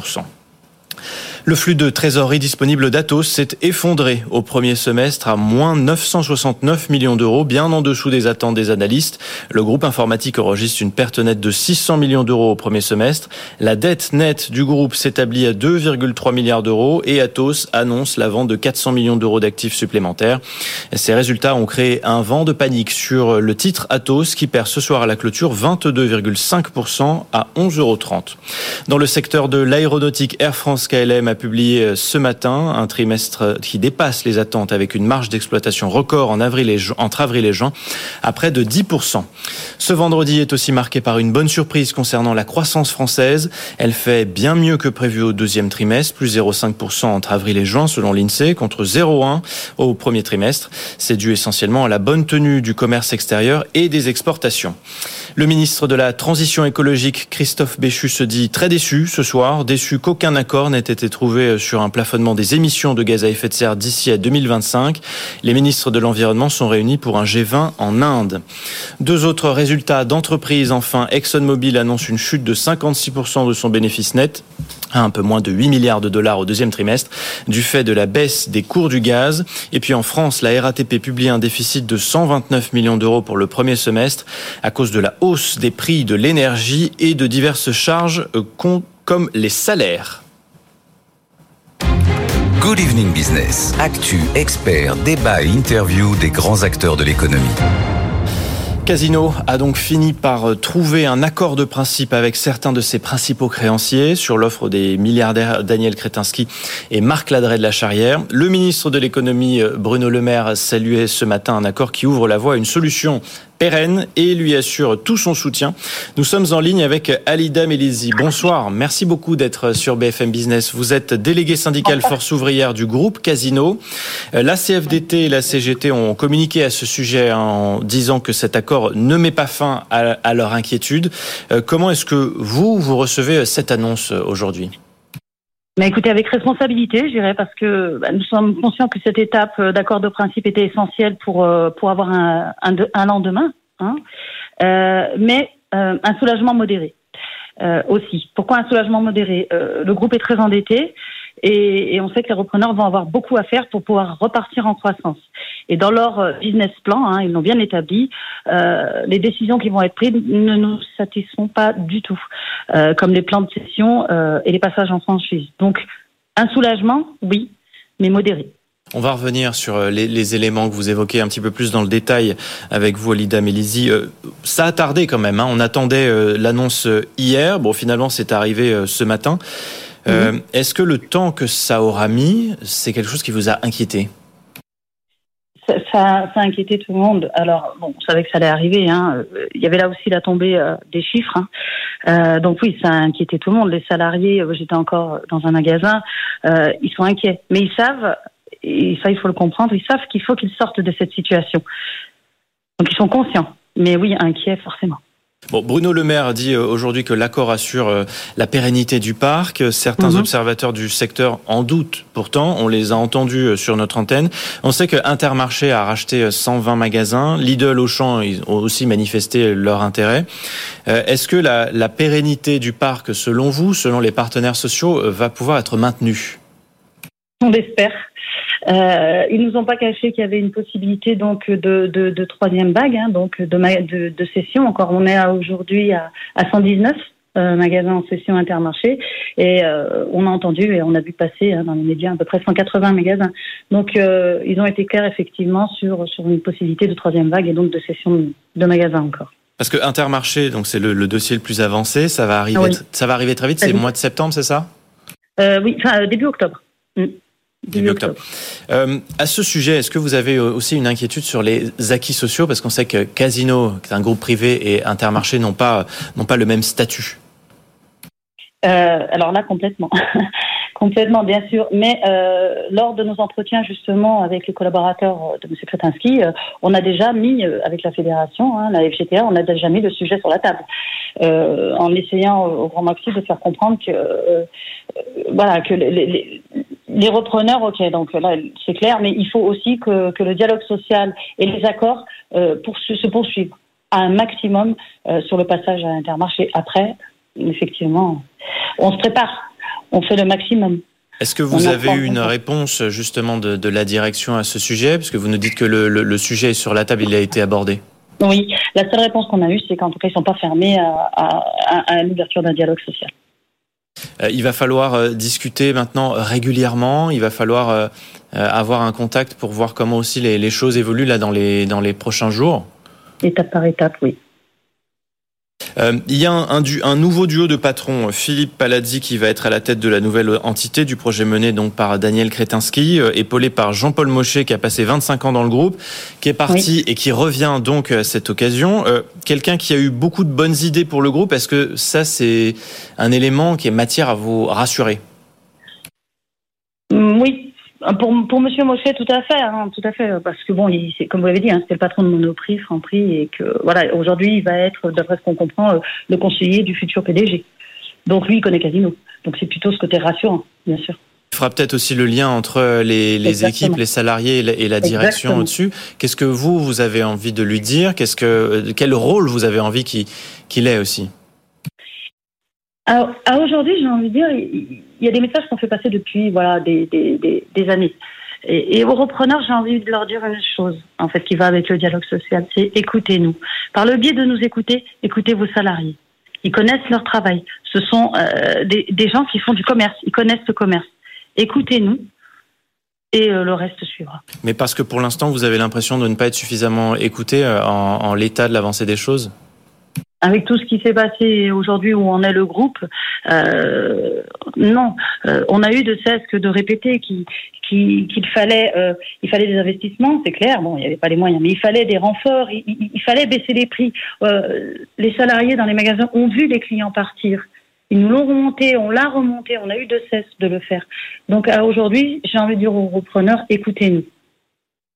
Le flux de trésorerie disponible d'Atos s'est effondré au premier semestre à moins 969 millions d'euros, bien en dessous des attentes des analystes. Le groupe informatique enregistre une perte nette de 600 millions d'euros au premier semestre. La dette nette du groupe s'établit à 2,3 milliards d'euros et Atos annonce la vente de 400 millions d'euros d'actifs supplémentaires. Ces résultats ont créé un vent de panique sur le titre Atos qui perd ce soir à la clôture 22,5% à 11,30 euros. Dans le secteur de l'aéronautique, Air France KLM a publié euh, ce matin un trimestre qui dépasse les attentes avec une marge d'exploitation record en entre avril et juin à près de 10%. Ce vendredi est aussi marqué par une bonne surprise concernant la croissance française. Elle fait bien mieux que prévu au deuxième trimestre, plus 0,5% entre avril et juin selon l'INSEE contre 0,1 au premier trimestre. C'est dû essentiellement à la bonne tenue du commerce extérieur et des exportations. Le ministre de la Transition écologique, Christophe Béchu, se dit très déçu ce soir, déçu qu'aucun accord n'ait été trouvé sur un plafonnement des émissions de gaz à effet de serre d'ici à 2025. Les ministres de l'Environnement sont réunis pour un G20 en Inde. Deux autres résultats d'entreprise. Enfin, ExxonMobil annonce une chute de 56% de son bénéfice net à un peu moins de 8 milliards de dollars au deuxième trimestre du fait de la baisse des cours du gaz. Et puis en France, la RATP publie un déficit de 129 millions d'euros pour le premier semestre à cause de la hausse des prix de l'énergie et de diverses charges euh, comme les salaires. Good Evening Business. Actu, expert, débat et interview des grands acteurs de l'économie. Casino a donc fini par euh, trouver un accord de principe avec certains de ses principaux créanciers sur l'offre des milliardaires Daniel Kretinsky et Marc Ladret de la Charrière. Le ministre de l'économie euh, Bruno Le Maire saluait ce matin un accord qui ouvre la voie à une solution pérenne et lui assure tout son soutien. Nous sommes en ligne avec Alida Melizi. Bonsoir, merci beaucoup d'être sur BFM Business. Vous êtes délégué syndical force ouvrière du groupe Casino. Euh, la CFDT et la CGT ont communiqué à ce sujet en disant que cet accord ne met pas fin à, leur inquiétude. Euh, comment est-ce que vous, vous recevez cette annonce aujourd'hui? Mais écoutez, avec responsabilité, je dirais, parce que bah, nous sommes conscients que cette étape euh, d'accord de principe était essentielle pour euh, pour avoir un, un, un lendemain, hein. euh, mais euh, un soulagement modéré aussi. Pourquoi un soulagement modéré? Le groupe est très endetté. Et, et, on sait que les repreneurs vont avoir beaucoup à faire pour pouvoir repartir en croissance. Et dans leur euh, business plan, hein, ils l'ont bien établi, euh, les décisions qui vont être prises ne nous satisfont pas du tout, euh, comme les plans de cession euh, et les passages en franchise. Donc, un soulagement, oui, mais modéré. On va revenir sur les, les, éléments que vous évoquez un petit peu plus dans le détail avec vous, Alida Mélizy. ça a tardé quand même. Hein. On attendait l'annonce hier. Bon, finalement, c'est arrivé ce matin. Mhm. Est-ce que le temps que ça aura mis, c'est quelque chose qui vous a inquiété? Ça, ça, a inquiété tout le monde. Alors, bon, on savait que ça allait arriver. Hein. Il y avait là aussi la tombée euh, des chiffres. Hein. Euh, donc oui, ça a inquiété tout le monde. Les salariés, euh, j'étais encore dans un magasin, euh, ils sont inquiets. Mais ils savent, et ça il faut le comprendre, ils savent qu'il faut qu'ils sortent de cette situation. Donc ils sont conscients. Mais oui, inquiets forcément. Bon, Bruno Le Maire dit euh, aujourd'hui que l'accord assure euh, la pérennité du parc. Certains mhm. observateurs du secteur en doutent. Pourtant, on les a entendus euh, sur notre antenne. On sait que Intermarché a racheté 120 magasins. Lidl, Auchan, ils ont aussi manifesté leur intérêt. Est-ce que la, la pérennité du parc, selon vous, selon les partenaires sociaux, va pouvoir être maintenue? On l'espère. Euh, ils nous ont pas caché qu'il y avait une possibilité donc de, de, de troisième vague, hein, donc de, de, de, session. Encore, on est aujourd'hui à, à 119 euh, magasins en session intermarché et euh, on a entendu et on a vu passer hein, dans les médias à peu près 180 magasins. Donc euh, ils ont été clairs effectivement sur sur une possibilité de troisième vague et donc de session de magasins encore. Parce que Intermarché, donc c'est le, le, dossier le plus avancé, ça va arriver, ça va arriver très vite. C'est le mois de septembre, c'est ça? Oui, enfin début octobre. Mm. Début octobre. Euh, à ce sujet, est-ce que vous avez aussi une inquiétude sur les acquis sociaux? Parce qu'on sait que Casino, qui est un groupe privé, et Intermarché n'ont pas, n'ont pas le même statut. Euh, alors là, complètement. (laughs) complètement, bien sûr. Mais euh, lors de nos entretiens, justement, avec les collaborateurs de M. Kretinsky, euh, on a déjà mis, euh, avec la fédération, hein, la FGTA, on a déjà mis le sujet sur la table. En essayant au grand maxi de faire comprendre que, voilà, que les, repreneurs, ok, donc là c'est clair, mais il faut aussi que, le dialogue social et les accords se poursuivent à un maximum sur le passage à Intermarché. Après, effectivement, on se prépare, on fait le maximum. Est-ce que vous avez eu une réponse justement de, de, la direction à ce sujet? Parce que vous nous dites que le, le, le, sujet est sur la table, il a été abordé. Oui, la seule réponse qu'on a eue, c'est qu'en tout cas, ils ne sont pas fermés à, à, à l'ouverture d'un dialogue social. Euh, il va falloir euh, discuter maintenant régulièrement. Il va falloir euh, avoir un contact pour voir comment aussi les, les, choses évoluent là dans les, dans les prochains jours. Étape par étape, oui. Euh, il y a un, un, un, nouveau duo de patrons, Philippe Palazzi qui va être à la tête de la nouvelle entité du projet mené donc par Daniel Kretinsky, euh, épaulé par Jean-Paul Mochet qui a passé 25 ans dans le groupe, qui est parti oui. et qui revient donc à cette occasion. Euh, Quelqu'un qui a eu beaucoup de bonnes idées pour le groupe, est-ce que ça c'est un élément qui est matière à vous rassurer? Pour, pour Monsieur Mochet, tout à fait, hein, tout à fait, parce que bon, il, comme vous l'avez dit, hein, c'était le patron de Monoprix, Franprix, et que voilà, aujourd'hui, il va être, d'après ce qu'on comprend, euh, le conseiller du futur PDG. Donc lui, il connaît Casino. Donc c'est plutôt ce côté rassurant, bien sûr. Il fera peut-être aussi le lien entre les, les équipes, les salariés et la, et la direction au-dessus. Qu'est-ce que vous, vous avez envie de lui dire? Qu'est-ce que, quel rôle vous avez envie qu'il qu ait aussi? Alors, à aujourd'hui, j'ai envie de dire, il y a des messages qu'on fait passer depuis voilà des, des, des, années. Et, aux repreneurs, j'ai envie de leur dire une chose, en fait, qui va avec le dialogue social, c'est écoutez-nous. Par le biais de nous écouter, écoutez vos salariés. Ils connaissent leur travail. Ce sont euh, des, des, gens qui font du commerce. Ils connaissent le commerce. Écoutez-nous. Et euh, le reste suivra. Mais parce que pour l'instant, vous avez l'impression de ne pas être suffisamment écouté euh, en l'état de l'avancée des choses? Avec tout ce qui s'est passé aujourd'hui où on est le groupe, euh, non, euh, on a eu de cesse que de répéter qu'il qu qu'il fallait, euh, il fallait des investissements, c'est clair. Bon, il n'y avait pas les moyens, mais il fallait des renforts, il, il, il fallait baisser les prix. Euh, les salariés dans les magasins ont vu les clients partir. Ils nous l'ont remonté, on l'a remonté, on a eu de cesse de le faire. Donc aujourd'hui, j'ai envie de dire aux repreneurs, écoutez-nous.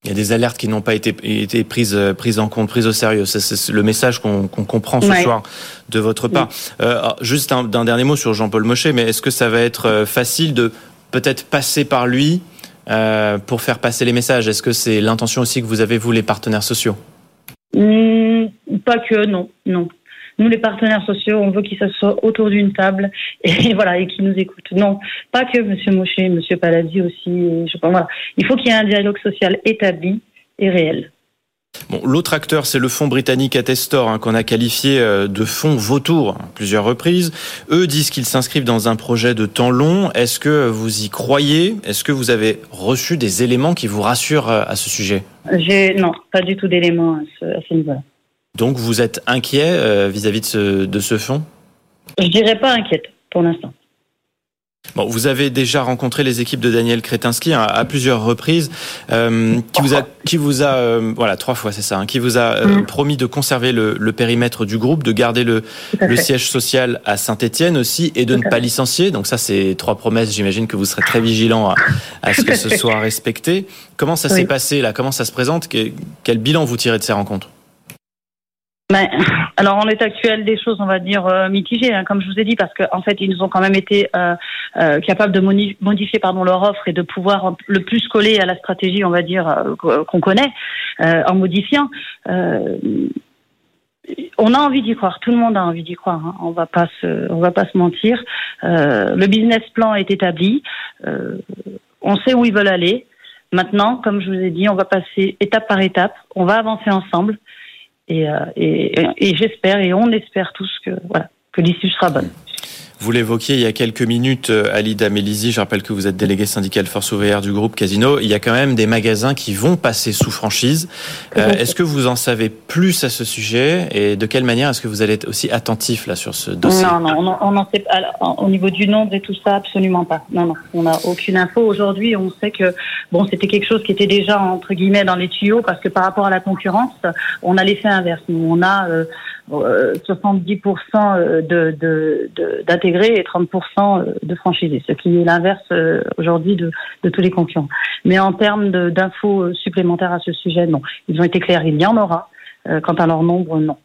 Il y a des alertes qui n'ont pas été, été prises, prises en compte, prises au sérieux. C'est le message qu'on qu comprend ce ouais. soir de votre part. Oui. Euh, juste un, un, dernier mot sur Jean-Paul Mochet, mais est-ce que ça va être euh, facile de peut-être passer par lui euh, pour faire passer les messages? Est-ce que c'est l'intention aussi que vous avez, vous, les partenaires sociaux? Mmh, Pas que, non. non nous les partenaires sociaux, on veut qu'ils s'assoient autour d'une table (laughs) et voilà et qu'ils nous écoutent. Non, pas que Monsieur Moucher, Monsieur Palazzi aussi. Je pense, voilà. Il faut qu'il y ait un dialogue social établi et réel. Bon, l'autre acteur, c'est le fonds britannique Attestor, hein, qu'on a qualifié euh, de fonds vautour à plusieurs reprises. Eux disent qu'ils s'inscrivent dans un projet de temps long. Est-ce que vous y croyez? Est-ce que vous avez reçu des éléments qui vous rassurent euh, à ce sujet? Non, pas du tout d'éléments à ce, à ce niveau-là. Donc vous êtes inquiet euh, vis-à-vis -vis de ce, de ce fonds Je dirais pas inquiète pour l'instant. Bon, vous avez déjà rencontré les équipes de Daniel Kretinsky à, à plusieurs reprises, euh, qui vous a, qui vous a, euh, voilà, trois fois, c'est ça, hein, qui vous a euh, mmh. promis de conserver le, le, périmètre du groupe, de garder le, le siège social à Saint-Étienne aussi, et de ne pas licencier. Donc ça, c'est trois promesses. J'imagine que vous serez très vigilant à, à ce que ce soit respecté. Comment ça oui. s'est passé là? Comment ça se présente? Quel bilan vous tirez de ces rencontres? Ben, alors en l'état actuel des choses, on va dire euh, mitigées, hein, comme je vous ai dit, parce qu'en en fait ils ont quand même été euh, euh, capables de modifier pardon leur offre et de pouvoir le plus coller à la stratégie, on va dire qu'on connaît, en modifiant. on a envie d'y croire, tout le monde a envie d'y croire. Hein, on va pas on va pas se mentir. le business plan est établi, on sait où ils veulent aller. Maintenant, comme je vous ai dit, on va passer étape par étape, on va avancer ensemble. Et, euh, et j'espère et on espère tous que voilà que l'issue sera bonne. Vous l'évoquiez il y a quelques minutes, euh, Alida Mélizy, je rappelle que vous êtes délégué syndical force ouvrière du groupe Casino. Il y a quand même des magasins qui vont passer sous franchise. Euh, est-ce que vous en savez plus à ce sujet et de quelle manière est-ce que vous allez être aussi attentif là sur ce dossier Non, non, on n'en sait pas. Au niveau du nombre et tout ça, absolument pas. Non, non, on n'a aucune info. Aujourd'hui, on sait que bon, c'était quelque chose qui était déjà entre guillemets dans les tuyaux parce que par rapport à la concurrence, on a l'effet inverse. Nous, on a euh, 70% de, de, de, d'intégrer et 30% de franchisés, ce qui est l'inverse euh, aujourd'hui de, de, tous les concurrents. Mais en termes d'infos supplémentaires à ce sujet, non. Ils ont été clairs, il y en aura. Euh, quant à leur nombre, non.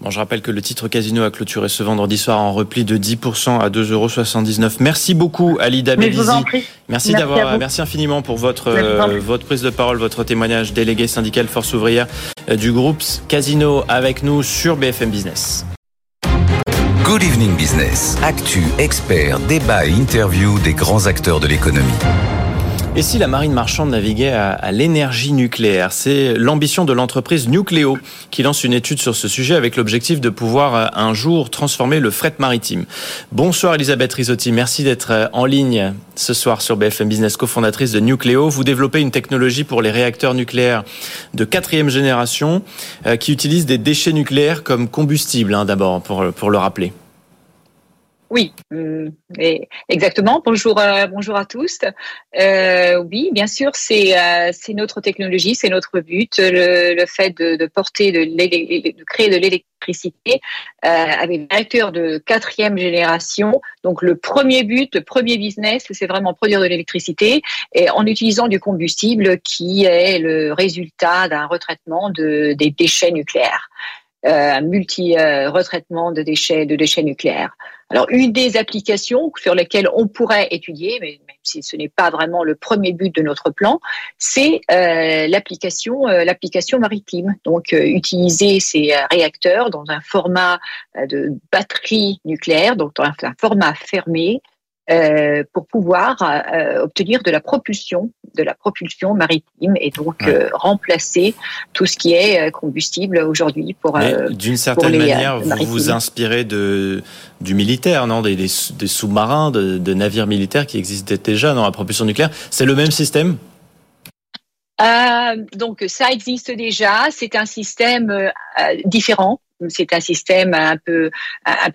Bon, je rappelle que le titre Casino a clôturé ce vendredi soir en repli de 10% à 2,79 euros. Merci beaucoup, Alida Bélizy. Merci, merci d'avoir, merci infiniment pour votre, euh, votre prise de parole, votre témoignage, délégué syndical Force ouvrière du groupe Casino avec nous sur BFM Business. Good Evening Business. Actu, experts, débat et interview des grands acteurs de l'économie. Et si la marine marchande naviguait à, l'énergie nucléaire C'est l'ambition de l'entreprise Nucléo qui lance une étude sur ce sujet avec l'objectif de pouvoir euh, un jour transformer le fret maritime. Bonsoir Elisabeth Risotti, merci d'être euh, en ligne ce soir sur BFM Business, cofondatrice de Nucléo. Vous développez une technologie pour les réacteurs nucléaires de quatrième génération euh, qui utilise des déchets nucléaires comme combustible, hein, d'abord, pour, pour le rappeler. Oui, euh, exactement. Bonjour, euh, bonjour à tous. Euh, oui, bien sûr, c'est c'est notre technologie, c'est notre but, le, fait de, porter, de, de créer de l'électricité avec des réacteurs de quatrième génération. Donc, le premier but, le premier business, c'est vraiment produire de l'électricité et en utilisant du combustible qui est le résultat d'un retraitement de, des déchets nucléaires. un multi retraitement de déchets de déchets nucléaires. Alors, une des applications sur lesquelles on pourrait étudier, mais même si ce n'est pas vraiment le premier but de notre plan, c'est euh, l'application, euh, l'application maritime. Donc, euh, utiliser ces réacteurs dans un format de batterie nucléaire, donc dans un format fermé, euh, pour pouvoir euh, obtenir de la propulsion, de la propulsion maritime et donc euh, remplacer tout ce qui est combustible aujourd'hui pour. D'une certaine manière, vous vous inspirez de du militaire, non, des, des, sous-marins, de, de, navires militaires qui existaient déjà dans la propulsion nucléaire. C'est le même système? donc ça existe déjà. C'est un système différent c'est un système un peu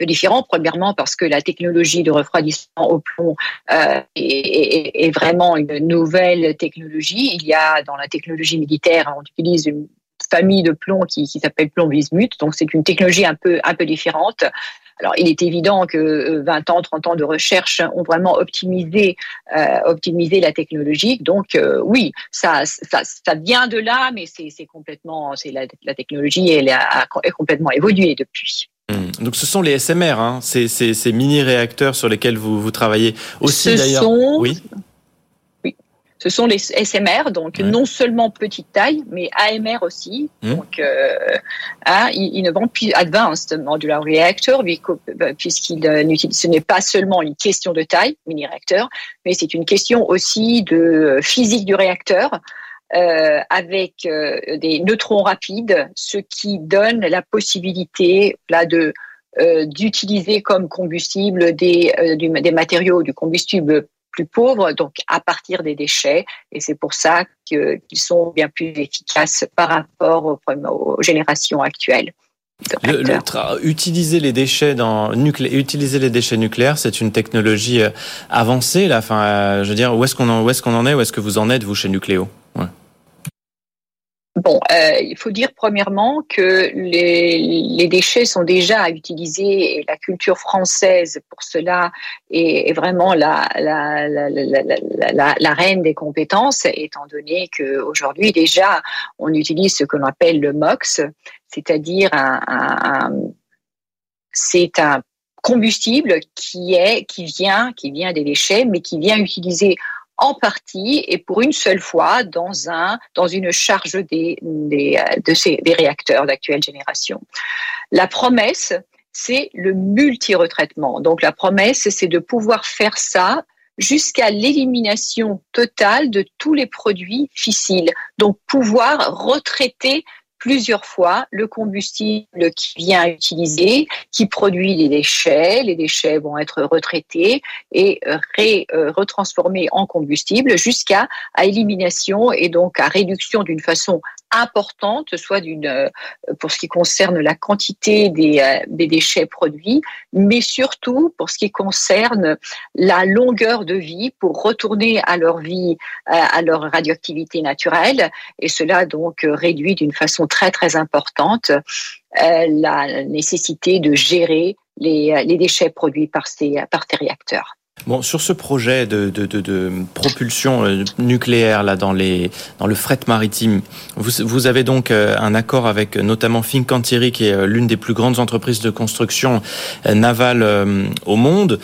différent. Premièrement parce que la technologie de refroidissement au plomb euh, est, est, vraiment une nouvelle technologie. Il y a dans la technologie militaire, on utilise une famille de plomb qui, qui s'appelle plomb bismuth. Donc c'est une technologie un peu un peu différente. Alors, il est évident que 20 euh, ans, 30 ans de recherche ont vraiment optimisé, euh, optimisé la technologie. Donc, euh, oui, ça, ça, ça, vient de là, mais c'est complètement, c'est la, la, technologie, elle a, complètement évolué depuis. Hmm. Donc ce sont les SMR, hein, ces, ces, ces mini-réacteurs sur lesquels vous, vous travaillez aussi d'ailleurs. Oui ce sont les SMR, donc non seulement petite taille, mais AMR aussi. Mmh. Donc, euh, hein, ils, ne vendent plus Advanced Modular Reactor, euh, puisqu'il euh, ce n'est pas seulement une question de taille, mini réacteur, mais c'est une question aussi de physique du réacteur. Euh, avec des neutrons rapides, ce qui donne la possibilité là de d'utiliser comme combustible des, des matériaux du combustible plus pauvres, donc à partir des déchets. Et c'est pour ça qu'ils sont bien plus efficaces par rapport aux, générations actuelles. utiliser les déchets dans utiliser les déchets nucléaires, c'est une technologie euh, avancée là. Enfin, euh, je veux dire, où est-ce qu'on en, est-ce qu'on en est, où est-ce que vous en êtes vous chez Nucléo? Bon, euh, il faut dire premièrement que les, déchets sont déjà utilisés et la culture française pour cela est, vraiment la, la, la, la, reine des compétences, étant donné qu'aujourd'hui déjà on utilise ce qu'on appelle le MOX, c'est-à-dire un, un, c'est un combustible qui est qui vient qui vient des déchets mais qui vient utiliser en partie et pour une seule fois dans un dans une charge des, des de ces des réacteurs d'actuelle génération. La promesse, c'est le multi-retraitement. Donc la promesse, c'est de pouvoir faire ça jusqu'à l'élimination totale de tous les produits fissiles. Donc pouvoir retraiter plusieurs fois le combustible qui vient utiliser, qui produit des déchets. Les déchets vont être retraités et ré, euh, retransformés en combustible jusqu'à élimination et donc à réduction d'une façon importante, soit d'une, euh, pour ce qui concerne la quantité des, euh, des, déchets produits, mais surtout pour ce qui concerne la longueur de vie pour retourner à leur vie, à leur radioactivité naturelle. Et cela donc réduit d'une façon très très importante euh, la nécessité de gérer les, les déchets produits par ces, par ces réacteurs. Bon, sur ce projet de, propulsion euh, nucléaire là dans les dans le fret maritime, vous, vous avez donc euh, un accord avec notamment Fincantieri qui est l'une des plus grandes entreprises de construction navale au monde.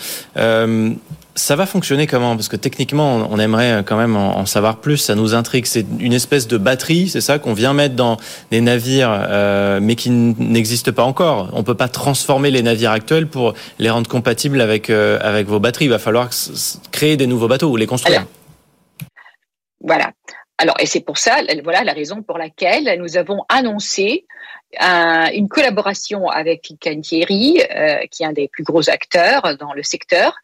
Ça va fonctionner comment? Parce que techniquement, on aimerait quand même en savoir plus. Ça nous intrigue. C'est une espèce de batterie, c'est ça qu'on vient mettre dans des navires, euh, mais qui n'existe pas encore. On peut pas transformer les navires actuels pour les rendre compatibles avec euh, avec vos batteries. Il va falloir créer des nouveaux bateaux ou les construire. voilà. Alors, et c'est pour ça, voilà la raison pour laquelle nous avons annoncé une collaboration avec Fincantieri, euh, qui est un des plus gros acteurs dans le secteur,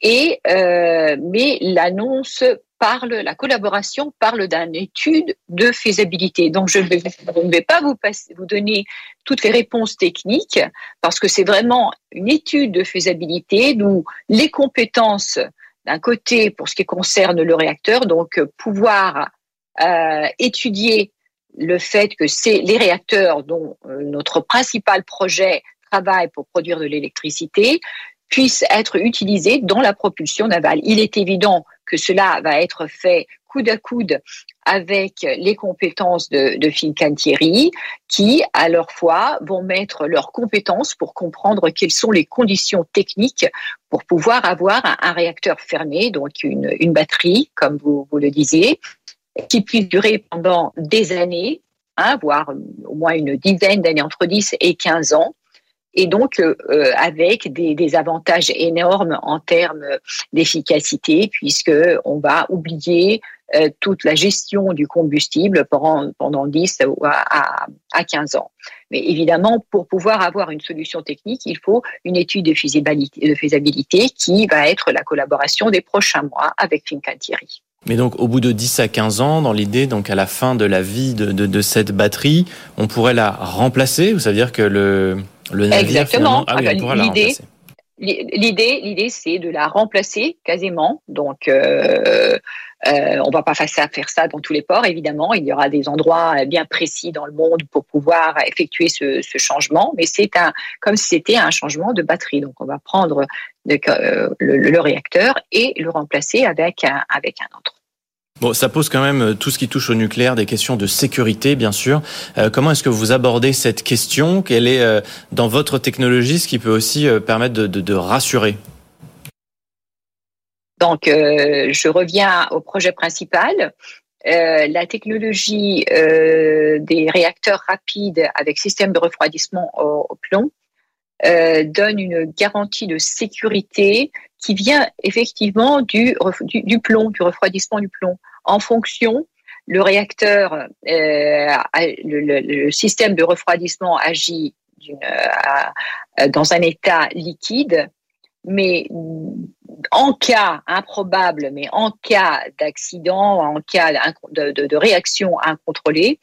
et euh, mais l'annonce parle, la collaboration parle d'une étude de faisabilité. Donc je, ne vais pas vous, donner toutes les réponses techniques parce que c'est vraiment une étude de faisabilité d'où les compétences d'un côté pour ce qui concerne le réacteur, donc pouvoir euh, étudier le fait que c'est les réacteurs dont euh, notre principal projet travaille pour produire de l'électricité puissent être utilisés dans la propulsion navale. Il est évident que cela va être fait coude à coude avec les compétences de, de Fincantieri, qui, à leur fois, vont mettre leurs compétences pour comprendre quelles sont les conditions techniques pour pouvoir avoir un, réacteur fermé, donc une, batterie, comme vous, vous, le disiez, qui puisse durer pendant des années, hein, voire au moins une dizaine d'années, entre 10 et 15 ans, et donc euh, euh, avec des, avantages énormes en termes d'efficacité, puisque on va oublier euh, toute la gestion du combustible pendant, pendant 10 à, à 15 ans. Mais évidemment, pour pouvoir avoir une solution technique, il faut une étude de faisabilité, qui va être la collaboration des prochains mois avec Fincantieri. Mais donc, au bout de 10 à 15 ans, dans l'idée, donc à la fin de la vie de, cette batterie, on pourrait la remplacer? Vous savez dire que le, Exactement. Ah l'idée, l'idée, l'idée, c'est de la remplacer quasiment. Donc, euh, euh, on va pas faire ça, faire ça dans tous les ports, évidemment. Il y aura des endroits bien précis dans le monde pour pouvoir effectuer ce, ce changement, mais c'est un comme si c'était un changement de batterie. Donc, on va prendre le, euh, le, le réacteur et le remplacer avec un, avec un autre. Bon, ça pose quand même euh, tout ce qui touche au nucléaire, des questions de sécurité, bien sûr. Euh, comment est-ce que vous abordez cette question? Quelle est euh, dans votre technologie ce qui peut aussi permettre de, rassurer? Donc, je reviens au projet principal. la technologie des réacteurs rapides avec système de refroidissement au, plomb donne une garantie de sécurité qui vient effectivement du, plomb, du refroidissement du plomb. En fonction, le réacteur, euh, le, système de refroidissement agit euh, dans un état liquide, mais en cas improbable, mais en cas d'accident, en cas de, réaction incontrôlée,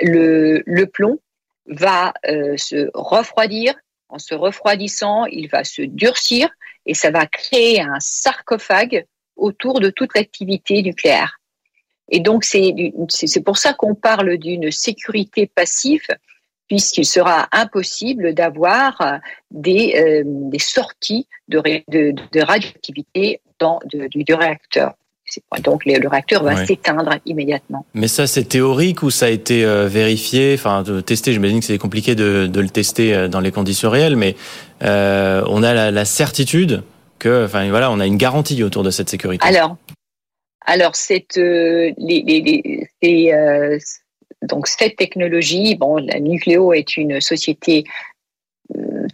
le, le plomb va euh, se refroidir. En se refroidissant, il va se durcir et ça va créer un sarcophage autour de toute l'activité nucléaire. Et donc, c'est pour ça qu'on parle d'une sécurité passive, puisqu'il sera impossible d'avoir des, euh, des sorties de, de, de radioactivité dans, de, du, du réacteur. Donc le, réacteur va s'éteindre immédiatement. Mais ça, c'est théorique ou ça a été euh, vérifié, enfin de tester J'imagine que c'est compliqué de, de, le tester euh, dans les conditions réelles, mais euh, on a la, la, certitude que, enfin voilà, on a une garantie autour de cette sécurité. Alors, alors cette, euh, euh, donc cette technologie, bon, la Nucléo est une société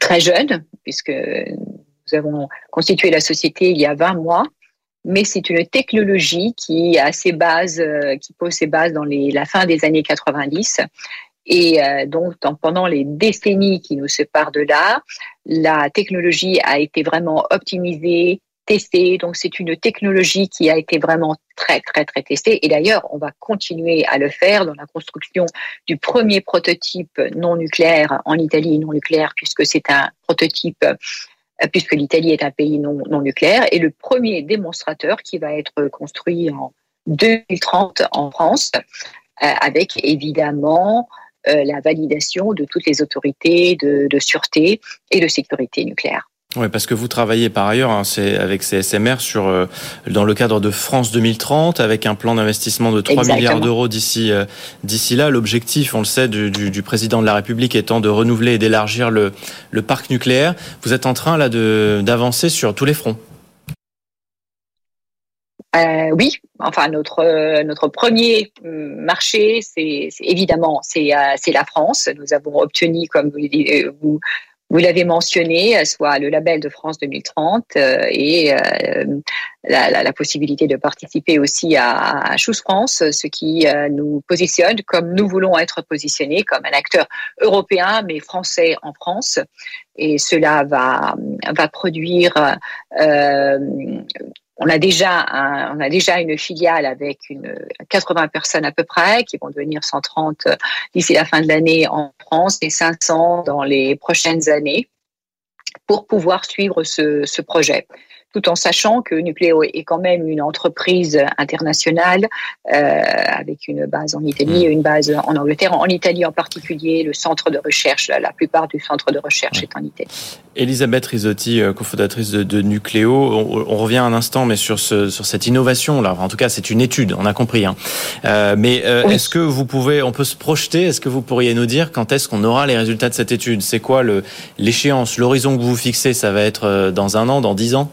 très jeune puisque nous avons constitué la société il y a 20 mois mais c'est une technologie qui a ses bases, euh, qui pose ses bases dans la fin des années 90. Et euh, donc, pendant les décennies qui nous séparent de là, la technologie a été vraiment optimisée, testée. Donc, c'est une technologie qui a été vraiment très, très, très testée. Et d'ailleurs, on va continuer à le faire dans la construction du premier prototype non nucléaire en Italie non nucléaire, puisque c'est un prototype euh, puisque l'Italie est un pays non, non nucléaire, et le premier démonstrateur qui va être construit en 2030 en France, euh, avec évidemment euh, la validation de toutes les autorités de, de sûreté et de sécurité nucléaire. Oui, parce que vous travaillez par ailleurs hein, c'est avec CSMR sur euh, dans le cadre de France 2030 avec un plan d'investissement de 3 milliards d'euros d'ici euh, d'ici là. L'objectif, on le sait, du, du, du, président de la République étant de renouveler et d'élargir le, le parc nucléaire. Vous êtes en train là d'avancer sur tous les fronts. Euh, oui, enfin notre notre premier marché, c'est évidemment c'est c'est la France. Nous avons obtenu, comme vous, vous vous l'avez mentionné, soit le label de France 2030 euh, et euh, la, la, la, possibilité de participer aussi à, à Choose France, ce qui euh, nous positionne comme nous voulons être positionnés comme un acteur européen mais français en France. Et cela va va produire euh, on a déjà on a déjà une filiale avec une 80 personnes à peu près qui vont devenir 130 d'ici la fin de l'année en France et 500 dans les prochaines années pour pouvoir suivre ce projet tout en sachant que Nucléo est quand même une entreprise internationale euh, avec une base en Italie et une base en Angleterre. En Italie en particulier, le centre de recherche, la plupart du centre de recherche ouais. est en Italie. Elisabeth Risotti, euh, cofondatrice de, de Nucléo, on, on, revient un instant, mais sur, ce, sur cette innovation là. En tout cas, c'est une étude, on a compris. Hein. Euh, mais euh, oui. est-ce que vous pouvez, on peut se projeter Est-ce que vous pourriez nous dire quand est-ce qu'on aura les résultats de cette étude? C'est quoi l'échéance, l'horizon que vous fixez Ça va être euh, dans un an, dans dix ans?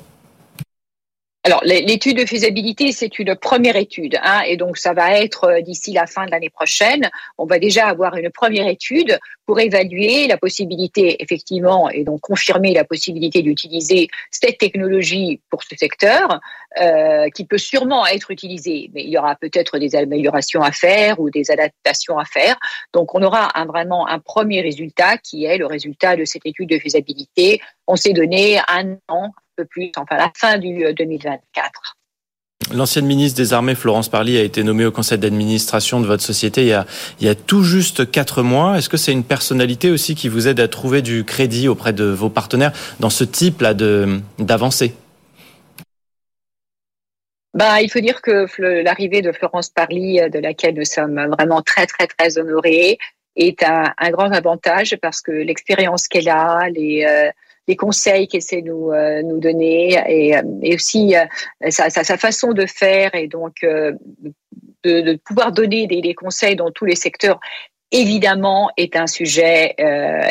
Alors, l'étude de faisabilité, c'est une première étude, hein, et donc ça va être euh, d'ici la fin de l'année prochaine. On va déjà avoir une première étude pour évaluer la possibilité, effectivement, et donc confirmer la possibilité d'utiliser cette technologie pour ce secteur, euh, qui peut sûrement être utilisée, mais il y aura peut-être des améliorations à faire ou des adaptations à faire. Donc, on aura un, vraiment un premier résultat qui est le résultat de cette étude de faisabilité. On s'est donné un an peu plus, enfin la fin du 2024. L'ancienne ministre des Armées, Florence Parly, a été nommée au conseil d'administration de votre société il y, a, il y a tout juste quatre mois. Est-ce que c'est une personnalité aussi qui vous aide à trouver du crédit auprès de vos partenaires dans ce type-là d'avancée? Bah, il faut dire que l'arrivée de Florence Parly, de laquelle nous sommes vraiment très, très, très honorés, est un, un grand avantage parce que l'expérience qu'elle a, les, euh, les conseils qu'elle sait nous, euh, nous donner et, et aussi euh, sa, sa, sa, façon de faire et donc euh, de, de, pouvoir donner des, des, conseils dans tous les secteurs évidemment est un sujet euh,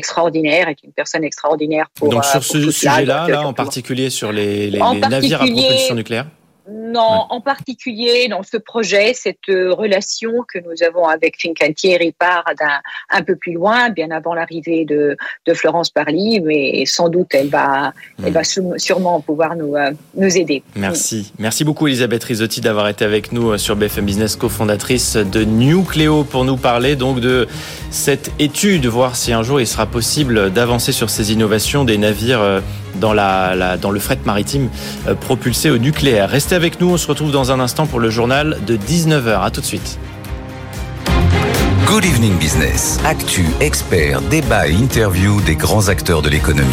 extraordinaire est une personne extraordinaire pour donc sur ce sujet-là là, en particulier sur les, les, les navires à propulsion nucléaire non, ouais. en particulier dans ce projet, cette euh, relation que nous avons avec Fincantieri part d'un un peu plus loin, bien avant l'arrivée de, de Florence Parly, mais sans doute elle va, mmh. elle va sûrement pouvoir nous, euh, nous aider. Merci. Mmh. Merci beaucoup Elisabeth Risotti d'avoir été avec nous euh, sur BFM Business, cofondatrice de Nucléo, pour nous parler donc de cette étude, voir si un jour il sera possible d'avancer sur ces innovations des navires dans, la, dans le fret maritime euh, propulsé au nucléaire. Restez avec nous, on se retrouve dans un instant pour le journal de 19h. A tout de suite. Good Evening Business. Actu, experts, débat et interview des grands acteurs de l'économie.